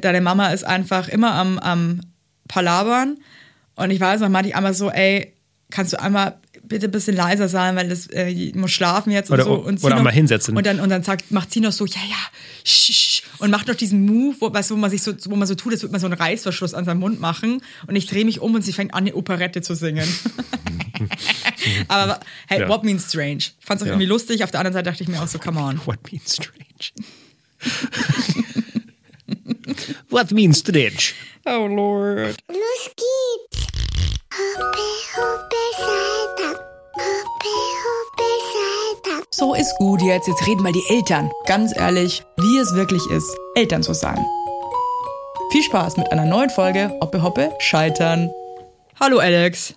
Deine Mama ist einfach immer am, am Palabern. Und ich weiß noch, ich einmal so, ey, kannst du einmal bitte ein bisschen leiser sein, weil das äh, muss schlafen jetzt Oder- und so. Und oder noch- einmal hinsetzen. Und dann, und dann sagt, macht sie noch so, ja, ja, sch, sch, und macht noch diesen Move, wo, weißt, wo man sich so, wo man so tut, als würde man so einen Reißverschluss an seinem Mund machen. Und ich drehe mich um und sie fängt an, eine Operette zu singen. Aber hey, Ja. what means strange? Ich fand es auch Ja. irgendwie lustig. Auf der anderen Seite dachte ich mir auch so, come on. What means strange? What means strange? Oh Lord. Los geht's. Hoppe, hoppe, Saltern. Hoppe, hoppe, Saltern. So ist gut jetzt. Jetzt reden mal die Eltern. Ganz ehrlich, wie es wirklich ist, Eltern zu sein. Viel Spaß mit einer neuen Folge Hoppe Hoppe Scheitern. Hallo Alex.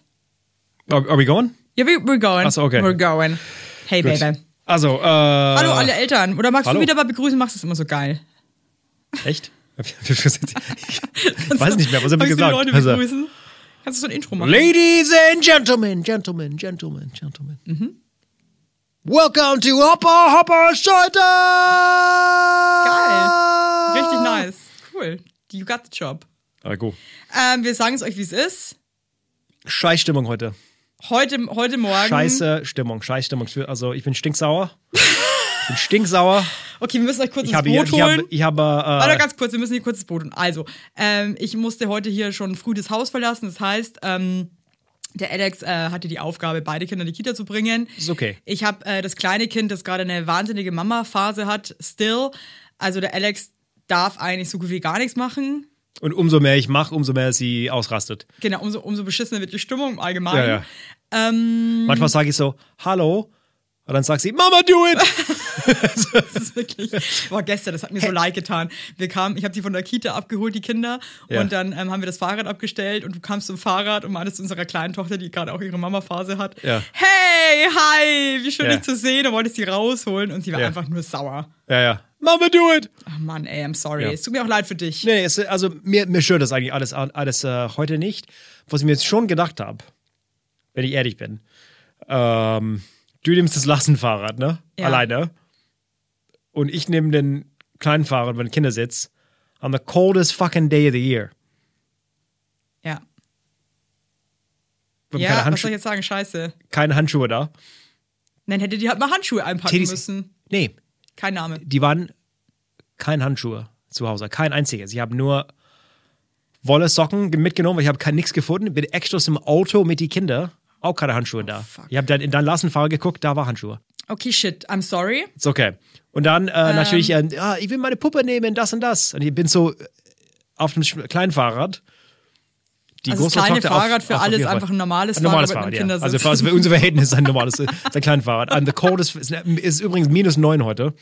Are, are we going? Ja, we, we're going. Ach so, okay. We're going. Hey, Gut. Baby. Also, äh. Hallo alle Eltern. Oder magst hallo. du wieder mal begrüßen? Machst du es immer so geil. Echt? ich weiß nicht mehr, was haben wir gesagt? Leute Also, begrüßen? Kannst du so ein Intro machen? Ladies and gentlemen, gentlemen, gentlemen, gentlemen. Mhm. Welcome to Hopper Hopper Scheiter! Geil. Richtig nice. Cool. You got the job. Ah, gut. Ähm, wir sagen es euch, wie es ist. Scheiß Stimmung heute. Heute, heute Morgen. Scheiße Stimmung, scheiß Stimmung. Also, ich bin stinksauer. Ich bin stinksauer. Okay, wir müssen euch kurz Ich ins habe, Boot ich holen. habe, ich habe, Warte äh, ganz kurz, wir müssen hier kurz das Boot holen. Also, ähm, ich musste heute hier schon früh das Haus verlassen. Das heißt, ähm, der Alex äh, hatte die Aufgabe, beide Kinder in die Kita zu bringen. Ist okay. Ich habe äh, das kleine Kind, das gerade eine wahnsinnige Mama-Phase hat, still. Also der Alex darf eigentlich so gut wie gar nichts machen. und umso mehr ich mache, umso mehr sie ausrastet. Genau, umso, umso beschissener wird die Stimmung im Allgemeinen. Ja, ja. Ähm, Manchmal sage ich so, hallo. Und dann sagt sie, Mama, do it. Das ist wirklich. Boah, gestern, das hat mir so leid getan. Wir kamen, ich habe die von der Kita abgeholt, die Kinder, Ja. und dann ähm, haben wir das Fahrrad abgestellt und du kamst zum Fahrrad und meintest unserer kleinen Tochter, die gerade auch ihre Mama-Phase hat, Ja. hey, hi, wie schön Ja. dich zu sehen, und wolltest sie rausholen und sie war einfach nur sauer. ja, ja. Mama, do it. Ach Mann, ey, I'm sorry. Es tut mir auch leid für dich. Nee, nee, es, also mir, mir stört das eigentlich alles, alles äh, heute nicht. Was ich mir jetzt schon gedacht habe, wenn ich ehrlich bin, ähm, du nimmst das Lastenfahrrad, ne? Ja. Alleine. Und ich nehme den kleinen Fahrrad, mein Kindersitz, on the coldest fucking day of the year. Ja. Haben Ja, was soll ich jetzt sagen? Scheiße. keine Handschuhe da. Dann hätte die halt mal Handschuhe einpacken Titties- müssen. Nee, Kein Name. die waren kein Handschuhe zu Hause, kein einziges. Ich habe nur Wolle Socken mitgenommen, weil ich habe kein nichts gefunden. Bin extra im Auto mit die Kinder, auch keine Handschuhe da. Oh, fuck. Ich habe dann in dein Lastenfahrer geguckt, da war Handschuhe. Okay, shit, I'm sorry. Ist okay. Und dann äh, Ähm. natürlich, äh, ich will meine Puppe nehmen, das und das. Und ich bin so äh, auf dem kleinen Fahrrad. Die Also das kleine Tochter auf- Fahrrad für auf- auf alle ist jeden Fall. einfach ein normales Ein normales Fahrrad Fahrrad, ja. Also für, also für unser Verhältnis ist ein normales, ein kleines Fahrrad. And the coldest ist, ist übrigens minus neun heute.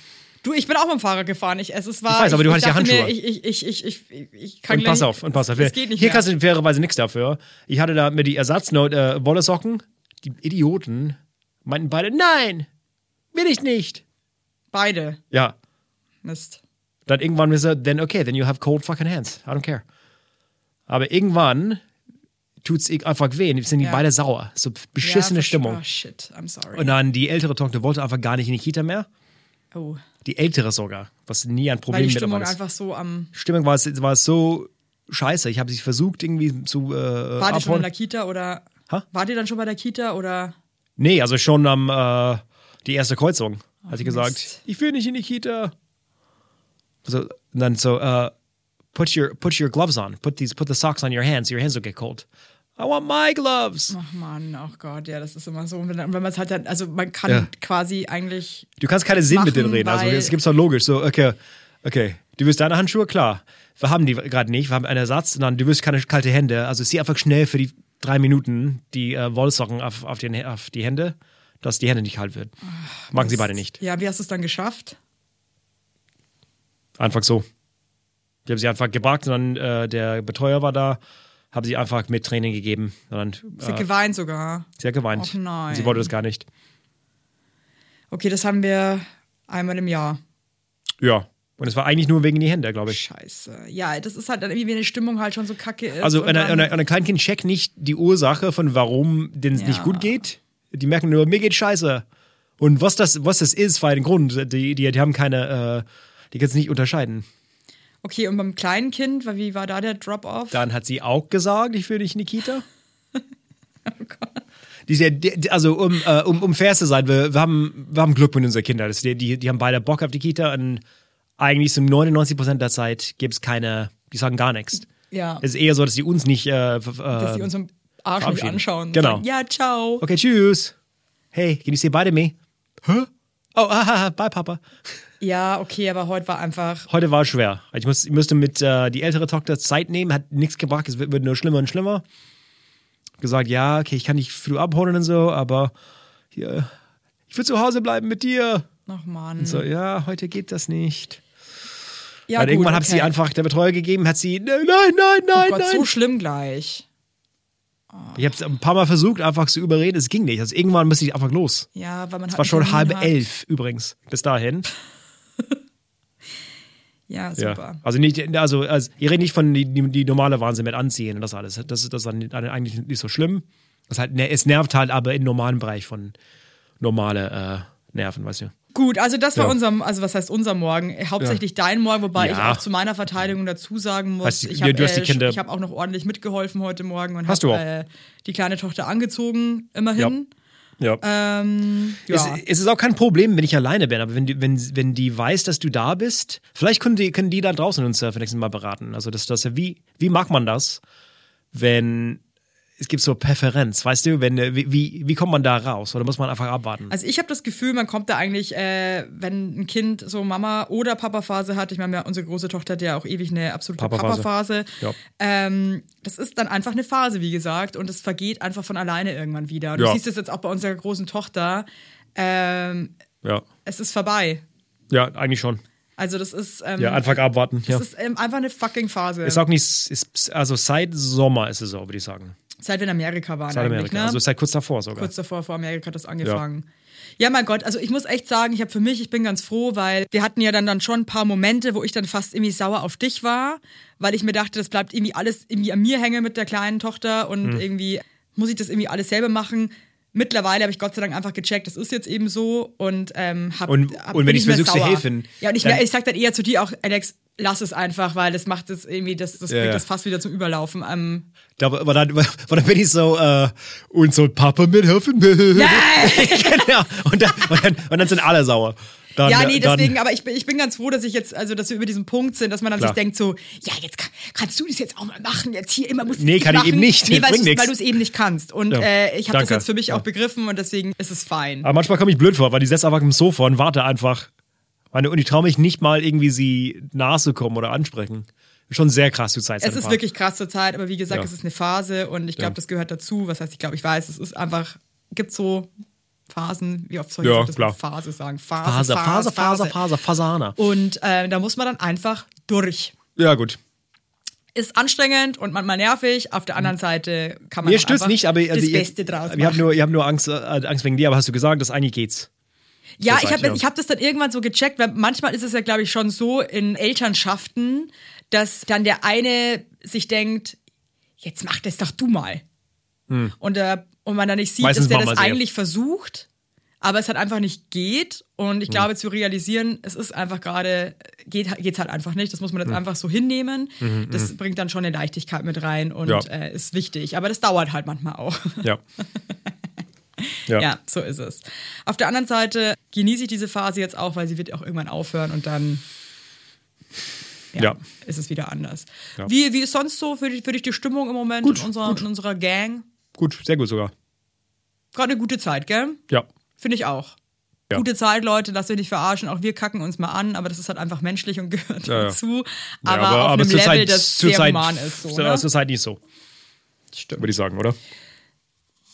Du, ich bin auch mit dem Fahrrad gefahren. Ich, es, es war, Ich weiß, aber du hattest ja dachte mir, Handschuhe. Ich, ich, ich, ich, ich, ich kann Und pass auf, und pass auf. Es geht nicht Hier mehr. kannst du fairerweise nichts dafür. Ich hatte da mit die Ersatznot äh, Wolle Socken. Die Idioten meinten beide, nein, will ich nicht. Beide. Ja. Mist. Dann irgendwann ist er, then okay, then you have cold fucking hands. I don't care. Aber irgendwann tut's ich einfach weh. Die sind die Ja. beide sauer. So beschissene ja, Stimmung. Oh, shit, I'm sorry. Und dann die ältere Tochter wollte einfach gar nicht in die Kita mehr. oh, Die ältere sogar, was nie ein weil Problem die mit Stimmung war. einfach so am. Stimmung war, es- war so scheiße. Ich habe sie versucht irgendwie zu äh, War die schon in der Kita oder. Ha? War die dann schon bei der Kita oder. Nee, also schon am äh, die erste Kreuzung. Hat sie gesagt, Mist. ich will nicht in die Kita. So, dann so, uh, put your put your gloves on. Put these put the socks on your hands. Your hands will get cold. I want my gloves. Ach Mann, ach Gott, ja, das ist immer so. Und wenn, wenn man es halt dann. Also man kann Ja. quasi eigentlich. Du kannst keine Sinn mit machen, denen reden. Also es gibt's doch logisch. So, okay, okay. Du willst deine Handschuhe? Klar. Wir haben die gerade nicht. Wir haben einen Ersatz. Und dann, du willst keine kalte Hände. Also zieh einfach schnell für die drei Minuten die äh, Wollsocken auf, auf, den, auf die Hände, dass die Hände nicht kalt werden. Machen sie beide nicht. Ja, wie hast du es dann geschafft? Einfach so. Ich habe sie einfach gebracht und dann äh, der Betreuer war da, habe sie einfach mit Training gegeben. Und dann, Sie hat äh, geweint sogar. sie hat geweint. Och nein. Sie wollte das gar nicht. Okay, das haben wir einmal im Jahr. Ja. Und es war eigentlich nur wegen die Hände, glaube ich. Scheiße. Ja, das ist halt dann irgendwie, wenn die Stimmung halt schon so kacke ist. Also und ein, dann- ein, ein Kleinkind checkt nicht die Ursache von warum denen es Ja. nicht gut geht. Die merken nur, mir geht scheiße. Und was das, was das ist, für einen Grund, die, die, die haben keine, äh, die können es nicht unterscheiden. Okay, und beim kleinen Kind, wie war da der Drop-Off? Dann hat sie auch gesagt, ich will nicht in die Kita. Oh Die ist ja, die, also um, äh, um, um fair zu sein, wir, wir, haben, wir haben Glück mit unseren Kindern. Das, die, die, die haben beide Bock auf die Kita und eigentlich so 99 Prozent der Zeit gibt es keine, die sagen gar nichts. Ja. Es ist eher so, dass die uns nicht. Äh, f- dass äh, die uns im Arsch nicht anschauen. Genau. Sagen, ja, ciao. okay, tschüss. Hey, can you say bye to me? Hä? Oh, ah, bye, Papa. Ja, okay, aber heute war einfach. Heute war es schwer. Ich, muss, ich musste mit äh, die ältere Tochter Zeit nehmen, hat nichts gebracht, es wird, wird nur schlimmer und schlimmer. Gesagt, ja, okay, ich kann dich früh abholen und so, aber hier, ich will zu Hause bleiben mit dir. Ach man. So, ja, heute geht das nicht. ja, Weil gut, irgendwann habe okay. sie einfach der Betreuer gegeben, hat sie, nein, nein, nein, nein, Oh Gott, nein. so schlimm gleich. ich habe es ein paar Mal versucht, einfach zu überreden, es ging nicht. Also irgendwann musste ich einfach los. Ja, weil man Es halt war schon halb hat. elf übrigens, bis dahin. Ja, Ja. super. Also nicht, also, also ihr redet nicht von die, die, die normale Wahnsinn mit Anziehen und das alles. Das ist das ist dann eigentlich nicht so schlimm. Das halt, ne- es nervt halt aber im normalen Bereich von normale äh, Nerven, weißt du. Gut, also das war Ja. unser, also was heißt unser Morgen? Hauptsächlich dein Morgen, wobei Ja. ich auch zu meiner Verteidigung dazu sagen muss, du- ich ja, habe ich hab auch noch ordentlich mitgeholfen heute Morgen und Hast habe äh, die kleine Tochter angezogen, immerhin. Ja. Ähm, ja. Es, es ist auch kein Problem, wenn ich alleine bin, aber wenn die, wenn, wenn die weiß, dass du da bist, vielleicht können die, können die da draußen uns für nächstes Mal beraten. Also das, das, wie, wie macht man das, wenn es gibt so Präferenz, weißt du, wenn, äh, wie, wie, kommt man da raus? Oder muss man einfach abwarten? Also ich habe das Gefühl, man kommt da eigentlich, äh, wenn ein Kind so Mama- oder Papa-Phase hat, ich meine, ja, unsere große Tochter hat ja auch ewig eine absolute Papa-Phase. Papa-Phase. Ja. Ähm, das ist dann einfach eine Phase, wie gesagt, und es vergeht einfach von alleine irgendwann wieder. Du Ja. siehst es jetzt auch bei unserer großen Tochter. Ähm, ja. es ist vorbei. ja, eigentlich schon. Also das ist, ähm, Ja, einfach abwarten. Ja. das ist ähm, einfach eine fucking Phase. Ist auch nicht, ist, also seit Sommer ist es so, würde ich sagen. Seit wir in Amerika waren Seit Amerika. ne? Also seit kurz davor sogar. Kurz davor, vor Amerika hat das angefangen. Ja. mein Gott, also ich muss echt sagen, ich habe für mich, ich bin ganz froh, weil wir hatten ja dann, dann schon ein paar Momente, wo ich dann fast irgendwie sauer auf dich war, weil ich mir dachte, das bleibt irgendwie alles irgendwie an mir hängen mit der kleinen Tochter und Hm. irgendwie muss ich das irgendwie alles selber machen. Mittlerweile habe ich Gott sei Dank einfach gecheckt, das ist jetzt eben so und ähm, hab, Und- hab, und wenn ich versuche zu helfen, Ja, und ich, dann- ich sag dann eher zu dir auch, Alex, lass es einfach, weil das macht es irgendwie, das, das bringt ja. das fast wieder zum Überlaufen. Ähm, Da, aber, dann, aber dann bin ich so, äh, und soll Papa mithelfen? genau. Und dann, und, dann, und dann sind alle sauer. Dann, Ja, nee, deswegen, aber ich bin, ich bin ganz froh, dass ich jetzt, also dass wir über diesen Punkt sind, dass man dann Klar. sich denkt so, ja, jetzt kann, kannst du das jetzt auch mal machen, jetzt hier immer musst du Nee, kann ich machen. eben nicht, Nee, weil du es eben nicht kannst. Und Ja, äh, ich habe das jetzt für mich Ja. auch begriffen und deswegen ist es fein. Aber manchmal komme ich blöd vor, weil die setzt einfach im Sofa und warte einfach. Meine, und ich traue mich nicht mal irgendwie sie nahe zu kommen oder ansprechen. Schon sehr krass zur Zeit. Es ist wirklich krass zur Zeit, aber wie gesagt, Ja. es ist eine Phase und ich glaube, Ja. das gehört dazu. Was heißt, ich glaube, ich weiß, es ist einfach, gibt so Phasen, wie oft soll Ja, ich das klar. Phase sagen? Phase, Faser, Faser, Faser, Faser, Fasana. Und äh, da muss man dann einfach durch. Ja, gut. Ist anstrengend und manchmal nervig. Auf der anderen Seite kann man Mir einfach nicht, aber also das ihr, Beste draus wir machen. haben nur, ihr habt nur Angst, äh, Angst wegen dir, aber hast du gesagt, dass eigentlich geht's. Ja, Zur ich habe ja. ich hab das dann irgendwann so gecheckt, weil manchmal ist es ja, glaube ich, schon so in Elternschaften, dass dann der eine sich denkt, jetzt mach das doch du mal. Und, äh, und man dann nicht sieht. Meistens dass der das sehr. eigentlich versucht, aber es halt einfach nicht geht. Und ich glaube, zu realisieren, es ist einfach gerade, geht, geht's halt einfach nicht. Das muss man jetzt einfach so hinnehmen. Das bringt dann schon eine Leichtigkeit mit rein und Ja. äh, ist wichtig. Aber das dauert halt manchmal auch. Ja. ja. Ja, so ist es. Auf der anderen Seite genieße ich diese Phase jetzt auch, weil sie wird auch irgendwann aufhören und dann ja, Ja. ist es wieder anders. Ja. Wie, wie ist sonst so für dich, für dich die Stimmung im Moment Gut, in, unserer, in unserer Gang? Gut, sehr gut sogar. Gerade eine gute Zeit, gell? Ja. Finde ich auch. Ja. Gute Zeit, Leute, lasst euch nicht verarschen. Auch wir kacken uns mal an, aber das ist halt einfach menschlich und gehört Ja, dazu. Ja, Aber, auf einem zur Level, Zeit- das sehr Zeit- human ist. So, zur- ne? Zur Zeit nicht so, Stimmt. würde ich sagen, oder?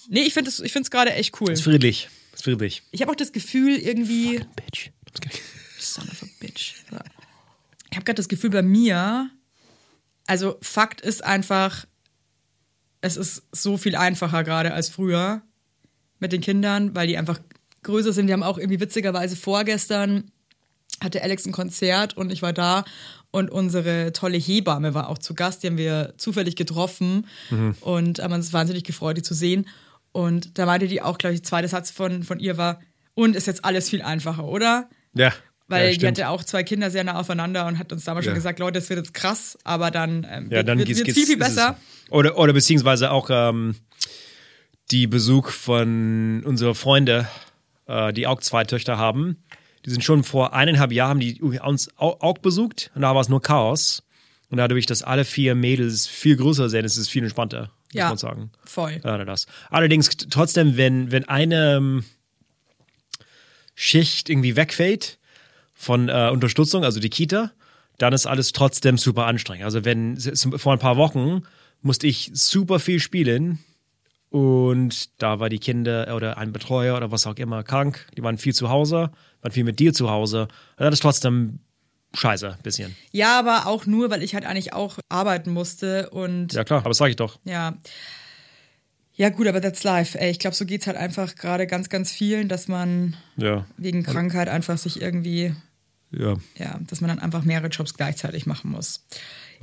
Nee, ich finde es ich find's gerade echt cool. Ist friedlich. Ist friedlich. Ich habe auch das Gefühl, irgendwie. Bitch. Son of a bitch. Ich habe gerade das Gefühl bei mir, also Fakt ist einfach, es ist so viel einfacher gerade als früher mit den Kindern, weil die einfach größer sind. Wir haben auch irgendwie witzigerweise vorgestern hatte Alex ein Konzert und ich war da und unsere tolle Hebamme war auch zu Gast. Die haben wir zufällig getroffen und haben uns wahnsinnig gefreut, die zu sehen. Und da meinte die auch, glaube ich, der zweite Satz von, von ihr war, und ist jetzt alles viel einfacher, oder? Ja. Weil Ja, die hatte auch zwei Kinder sehr nah aufeinander und hat uns damals Ja. schon gesagt, Leute, das wird jetzt krass, aber dann, ähm, Ja, dann wird geht's, es geht's, viel, viel es- besser. Oder, oder beziehungsweise auch ähm, die Besuch von unseren Freunde, äh, die auch zwei Töchter haben. Die sind schon vor eineinhalb Jahren, haben die uns auch, auch besucht und da war es nur Chaos. Und dadurch, dass alle vier Mädels viel größer sind, ist es viel entspannter, muss Ja. man sagen. Voll. Ja, das. Allerdings trotzdem, wenn, wenn eine ähm, Schicht irgendwie wegfällt von äh, Unterstützung, also die Kita, dann ist alles trotzdem super anstrengend. Also wenn vor ein paar Wochen musste ich super viel spielen und da war die Kinder oder ein Betreuer oder was auch immer krank, die waren viel zu Hause, waren viel mit dir zu Hause. Und das ist trotzdem scheiße, ein bisschen. Ja, aber auch nur, weil ich halt eigentlich auch arbeiten musste und Ja klar, aber das sage ich doch. Ja. Ja, gut, aber that's life. Ey, ich glaube, so geht's halt einfach gerade ganz, ganz vielen, dass man Ja. wegen Krankheit einfach sich irgendwie, Ja. ja, dass man dann einfach mehrere Jobs gleichzeitig machen muss.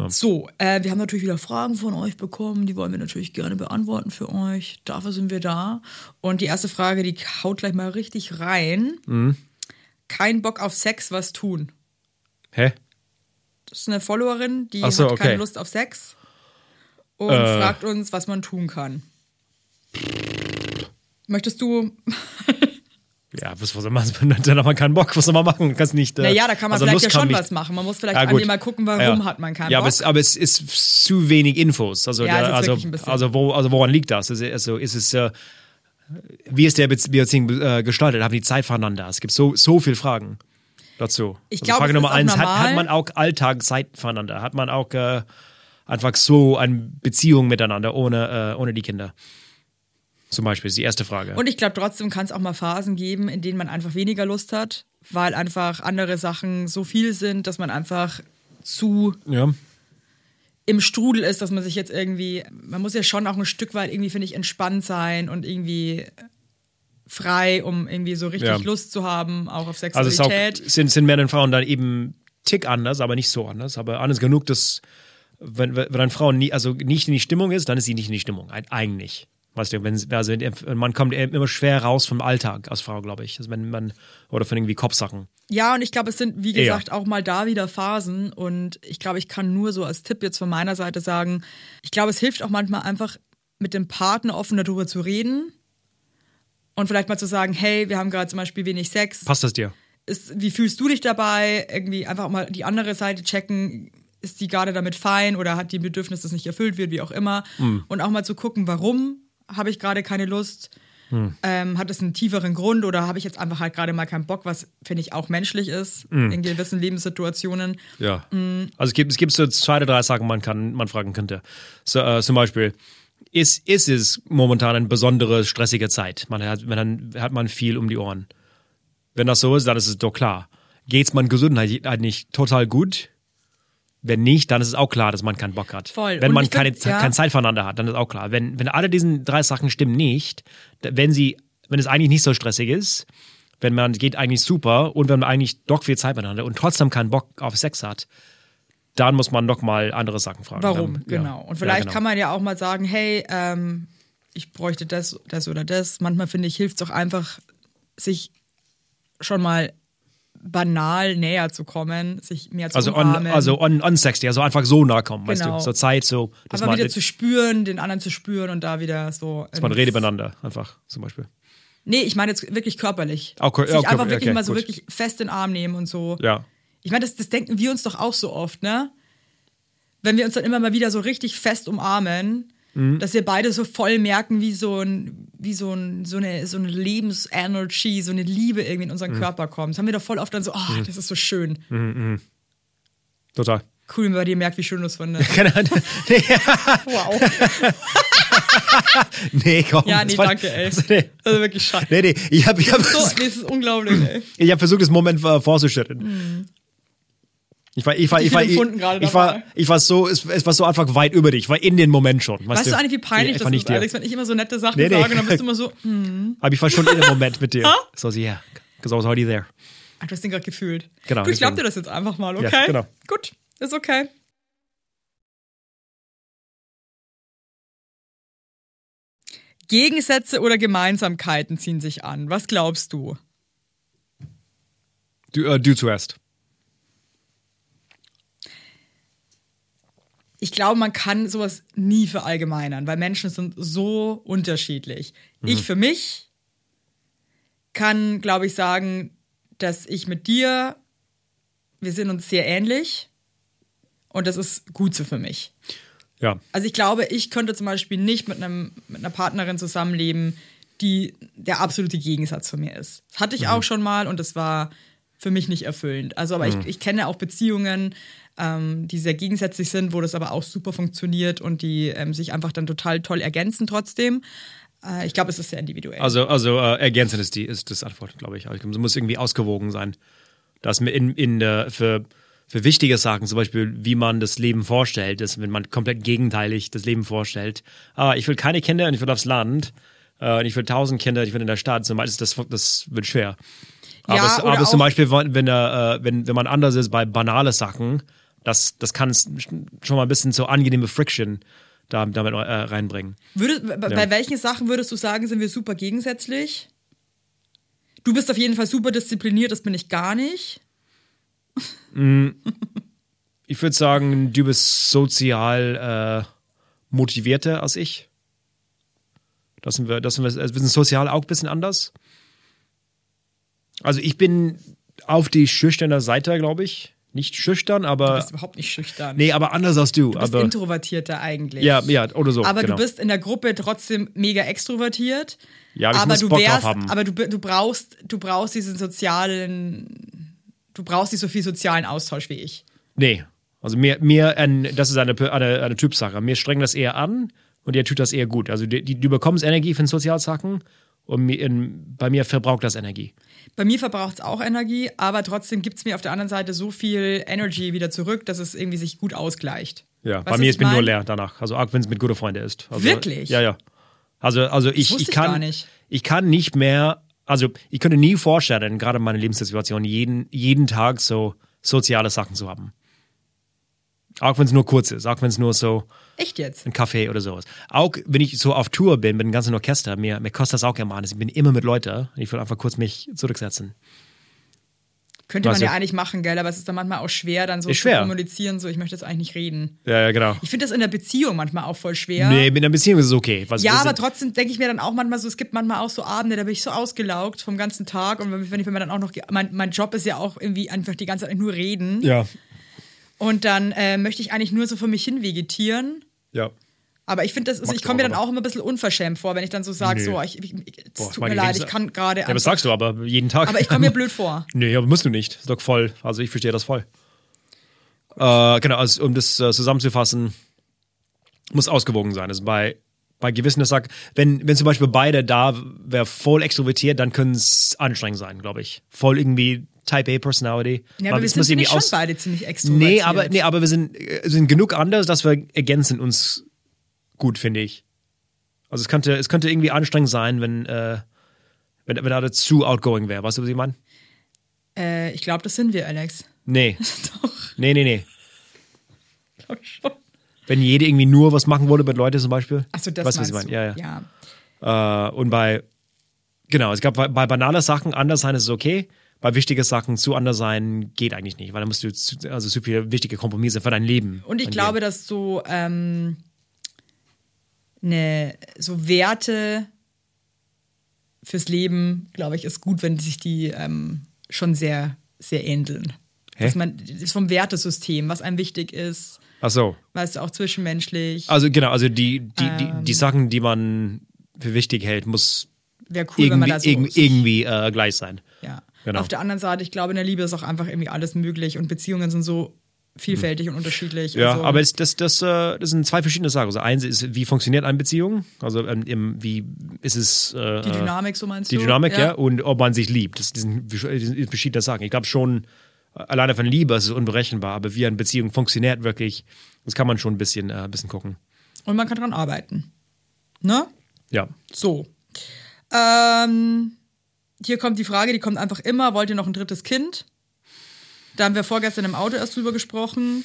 So, äh, wir haben natürlich wieder Fragen von euch bekommen, die wollen wir natürlich gerne beantworten für euch. Dafür sind wir da. Und die erste Frage, die haut gleich mal richtig rein. Mhm. Kein Bock auf Sex, was tun? Hä? Das ist eine Followerin, die so, hat keine okay. Lust auf Sex und Äh. fragt uns, was man tun kann. Möchtest du? Ja, was, was soll man, dann hat man keinen Bock, was soll man machen? Kannst nicht. Äh, Naja, da kann man also vielleicht Lust ja schon was machen. Man muss vielleicht Ja, an gut. dir mal gucken, warum Ja. hat man keinen ja, Bock. aber es, aber es ist zu wenig Infos. Also, Ja, da, also, also, wo, also woran liegt das? Also, ist es, äh, wie ist der Be- Beziehung äh, gestaltet? Haben die Zeit voneinander? Es gibt so, so viele Fragen dazu. Ich also glaube, Frage Nummer eins, hat, hat man auch Alltag Zeit voneinander? Hat man auch äh, einfach so eine Beziehung miteinander ohne, äh, ohne die Kinder? Zum Beispiel, ist die erste Frage. Und ich glaube, trotzdem kann es auch mal Phasen geben, in denen man einfach weniger Lust hat, weil einfach andere Sachen so viel sind, dass man einfach zu ja. im Strudel ist, dass man sich jetzt irgendwie, man muss ja schon auch ein Stück weit irgendwie, finde ich, entspannt sein und irgendwie frei, um irgendwie so richtig Ja. Lust zu haben, auch auf Also es ist auch, Sexualität. sind, sind Männer und Frauen dann eben tick anders, aber nicht so anders. Aber anders genug, dass wenn, wenn eine Frau nie, also nicht in die Stimmung ist, dann ist sie nicht in die Stimmung. Eig- Eigentlich. Weißt du, wenn, also man kommt immer schwer raus vom Alltag als Frau, glaube ich. Also wenn man, oder von irgendwie Kopfsachen. Ja, und ich glaube, es sind, wie Eher. gesagt, auch mal da wieder Phasen. Und ich glaube, ich kann nur so als Tipp jetzt von meiner Seite sagen, ich glaube, es hilft auch manchmal einfach mit dem Partner offen darüber zu reden. Und vielleicht mal zu sagen, hey, wir haben gerade zum Beispiel wenig Sex. Passt das dir? Ist, wie fühlst du dich dabei? Irgendwie einfach mal die andere Seite checken. Ist die gerade damit fein oder hat die Bedürfnis, das nicht erfüllt wird, wie auch immer? Und auch mal zu gucken, warum habe ich gerade keine Lust? Ähm, hat es einen tieferen Grund oder habe ich jetzt einfach halt gerade mal keinen Bock, was finde ich auch menschlich ist in gewissen Lebenssituationen. Ja. Mm. Also es gibt, es gibt so zwei oder drei Sachen, man kann, man fragen könnte. So, äh, zum Beispiel, ist, ist es momentan eine besondere stressige Zeit? Man hat, man hat man viel um die Ohren. Wenn das so ist, dann ist es doch klar. Geht's man Gesundheit eigentlich total gut? Wenn nicht, dann ist es auch klar, dass man keinen Bock hat. Voll. Wenn Und man keine, find, ja. keine Zeit voneinander hat, dann ist auch klar. Wenn, wenn alle diesen drei Sachen stimmen nicht, wenn sie, wenn es eigentlich nicht so stressig ist, wenn man geht eigentlich super und wenn man eigentlich doch viel Zeit miteinander und trotzdem keinen Bock auf Sex hat, dann muss man noch mal andere Sachen fragen. Warum, Dann, ja. genau. Und vielleicht ja, genau. kann man ja auch mal sagen, hey, ähm, ich bräuchte das, das oder das. Manchmal finde ich, hilft es auch einfach, sich schon mal banal näher zu kommen, sich mehr zu also on, umarmen. also on, on sexy, also einfach so nah kommen, weißt Genau. du, zur Zeit so, dass aber man, wieder zu spüren, den anderen zu spüren und da wieder so. dass man redet miteinander, einfach zum Beispiel. Nee, ich meine jetzt wirklich körperlich. Auch sich ja, einfach körperlich, wirklich okay, mal so gut. wirklich fest in den Arm nehmen und so. Ja. Ich meine, das, das denken wir uns doch auch so oft, ne? Wenn wir uns dann immer mal wieder so richtig fest umarmen, Mhm. dass wir beide so voll merken, wie so ein, wie so ein, so eine, so eine Lebensenergy, so eine Liebe irgendwie in unseren Mhm. Körper kommt. Das haben wir doch voll oft dann so, oh, das ist so schön. Total. Cool, wenn man bei dir merkt, wie schön das fand. Keine Ahnung. Nee, Wow. nee, komm. Ja, nee, danke, ey. Also, nee. Das ist wirklich scheiße. Nee, nee, ich habe ich hab, So, nee, das ist unglaublich, ey. ich hab versucht, das Moment vorzustellen. Ich war, ich war, Ich ich war, ich, ich war, ich war so, es, es war so einfach weit über dich. Ich war in den Moment schon. Weißt du eigentlich, wie peinlich ich das war ist. Alex, wenn ich immer so nette Sachen Nee, nee. sage dann bist du immer so, hm, Aber ich war schon in dem Moment mit dir. So, yeah, because I was already there. ah, du hast den gerade gefühlt. Genau, Gut, ich glaub deswegen. dir das jetzt einfach mal, Ja, okay? genau. Gut, ist okay. Gegensätze oder Gemeinsamkeiten ziehen sich an. Was glaubst du? Du, äh, du zuerst. Ich glaube, man kann sowas nie verallgemeinern, weil Menschen sind so unterschiedlich. Ich für mich kann, glaube ich, sagen, dass ich mit dir, wir sind uns sehr ähnlich und das ist gut so für mich. Ja. Also ich glaube, ich könnte zum Beispiel nicht mit, einem, mit einer Partnerin zusammenleben, die der absolute Gegensatz von mir ist. Das hatte ich auch schon mal und das war für mich nicht erfüllend. Also, aber ich, ich kenne auch Beziehungen, ähm, die sehr gegensätzlich sind, wo das aber auch super funktioniert und die ähm, sich einfach dann total toll ergänzen trotzdem. Äh, ich glaube, es ist sehr individuell. Also, also äh, ergänzend ist, die, ist das Antwort, glaube ich. Also, Es muss irgendwie ausgewogen sein. Dass mir in, in der, für, für wichtige Sachen, zum Beispiel, wie man das Leben vorstellt, ist, wenn man komplett gegenteilig das Leben vorstellt. Ah, ich will keine Kinder und ich will aufs Land. Äh, und ich will tausend Kinder, ich will in der Stadt. Zum Beispiel, das, das wird schwer. Aber, Ja, es, aber es zum auch- Beispiel, wenn, äh, wenn, wenn man anders ist bei banale Sachen, das, das kann es schon mal ein bisschen so angenehme Friction da, damit äh, reinbringen. Würde, bei, bei welchen Sachen würdest du sagen, sind wir super gegensätzlich? Du bist auf jeden Fall super diszipliniert, das bin ich gar nicht. Ich würde sagen, du bist sozial äh, motivierter als ich. Das sind wir, das sind wir, also wir sind sozial auch ein bisschen anders. Also ich bin auf die schüchterne Seite, glaube ich. Nicht schüchtern, Du aber bist überhaupt nicht schüchtern. nee, aber anders als du. du bist aber introvertierter eigentlich. ja, ja, oder so. aber genau. du bist in der Gruppe trotzdem mega extrovertiert. Ja, aber ich aber muss du Bock drauf wärst, haben. aber du, du brauchst, du brauchst diesen sozialen, du brauchst nicht so viel sozialen Austausch wie ich. Nee. Also mir, mir das ist eine, eine, eine Typsache. Mir strengt das eher an und ihr tut das eher gut. Also die, die, du bekommst Energie von Sozialsachen und mir, in, bei mir verbraucht das Energie. Bei mir verbraucht es auch Energie, aber trotzdem gibt es mir auf der anderen Seite so viel Energy wieder zurück, dass es irgendwie sich gut ausgleicht. Ja, Weißt bei du, mir was ist bin ich nur mein? leer danach. Also auch wenn es mit guten Freunden ist. Also, Wirklich? Ja, ja. Also, also ich, wusste ich ich kann gar nicht. ich kann nicht mehr, also ich könnte nie vorstellen, gerade in meiner Lebenssituation, jeden, jeden Tag so soziale Sachen zu haben. Auch wenn es nur kurz ist, auch wenn es nur so Echt jetzt? ein Café oder sowas. Auch wenn ich so auf Tour bin mit dem ganzen Orchester, mir, mir kostet das auch gerne mal. Ich bin immer mit Leuten. Ich will einfach kurz mich zurücksetzen. Könnte man Weißt du- ja eigentlich machen, gell? Aber es ist dann manchmal auch schwer, dann so Ist zu schwer. kommunizieren, so ich möchte jetzt eigentlich nicht reden. Ja, ja, genau. Ich finde das in der Beziehung manchmal auch voll schwer. Nee, mit einer Beziehung ist es okay. Was, Ja, aber trotzdem denke ich mir dann auch manchmal so, es gibt manchmal auch so Abende, da bin ich so ausgelaugt vom ganzen Tag und wenn, ich wenn mir dann auch noch, mein, mein Job ist ja auch irgendwie einfach die ganze Zeit nur reden Ja, und dann äh, möchte ich eigentlich nur so vor mich hin vegetieren. ja. Aber ich finde, das ist, Magst ich komme mir dann auch immer ein bisschen unverschämt vor, wenn ich dann so sage, so, ich, ich, es Boah, tut mir leid, ich kann gerade Ja, was einfach- sagst du aber jeden Tag? Aber ich komme mir blöd vor. Nee, aber musst du nicht. Doch voll. Also ich verstehe das voll. Äh, genau, also um das äh, zusammenzufassen, muss ausgewogen sein. Also bei, bei gewissen Sachen, wenn, wenn zum Beispiel beide da wäre voll extrovertiert, dann können es anstrengend sein, glaube ich. Voll irgendwie Type A Personality. Ja, Weil aber wir sind irgendwie ich schon beide ziemlich extrovertiert. Nee, aber, nee, aber wir sind, äh, sind genug anders, dass wir ergänzen uns gut, finde ich. Also es könnte, es könnte irgendwie anstrengend sein, wenn, äh, wenn, wenn er zu outgoing wäre. Weißt du, was ich meine? Äh, ich glaube, das sind wir, Alex. Nee. Doch, Nee, nee, nee. glaub ich schon. Wenn jede irgendwie nur was machen würde mit Leuten zum Beispiel. Achso, das weißt was ich meine? du. Ja, ja. Äh, und bei, genau, es gab bei, bei banalen Sachen anders sein ist okay. Bei wichtigen Sachen zu anders sein geht eigentlich nicht, weil da musst du zu, also zu viele wichtige Kompromisse für dein Leben. Und ich glaube, dass so, ähm, ne, so Werte fürs Leben, glaube ich, ist gut, wenn sich die ähm, schon sehr, sehr ähneln. Hä? Dass man das vom Wertesystem, was einem wichtig ist, Ach so. weißt du, auch zwischenmenschlich, Also genau, also die, die, die, Ähm. die Sachen, die man für wichtig hält, muss cool, irgendwie, so irgendwie, irgendwie äh, gleich sein. Ja. Genau. Auf der anderen Seite, ich glaube, in der Liebe ist auch einfach irgendwie alles möglich und Beziehungen sind so vielfältig und unterschiedlich. Ja, also, aber es, das, das, äh, das sind zwei verschiedene Sachen. Also eins ist, wie funktioniert eine Beziehung? Also ähm, wie ist es äh, die Dynamik, so meinst die du? Dynamik, ja. und ob man sich liebt. Das sind, das sind verschiedene Sachen. Ich glaube schon, alleine von Liebe ist es unberechenbar, aber wie eine Beziehung funktioniert wirklich, das kann man schon ein bisschen, äh, ein bisschen gucken. Und man kann dran arbeiten. Ne? Ja. So. Ähm, hier kommt die Frage, die kommt einfach immer. Wollt ihr noch ein drittes Kind? Da haben wir vorgestern im Auto erst drüber gesprochen.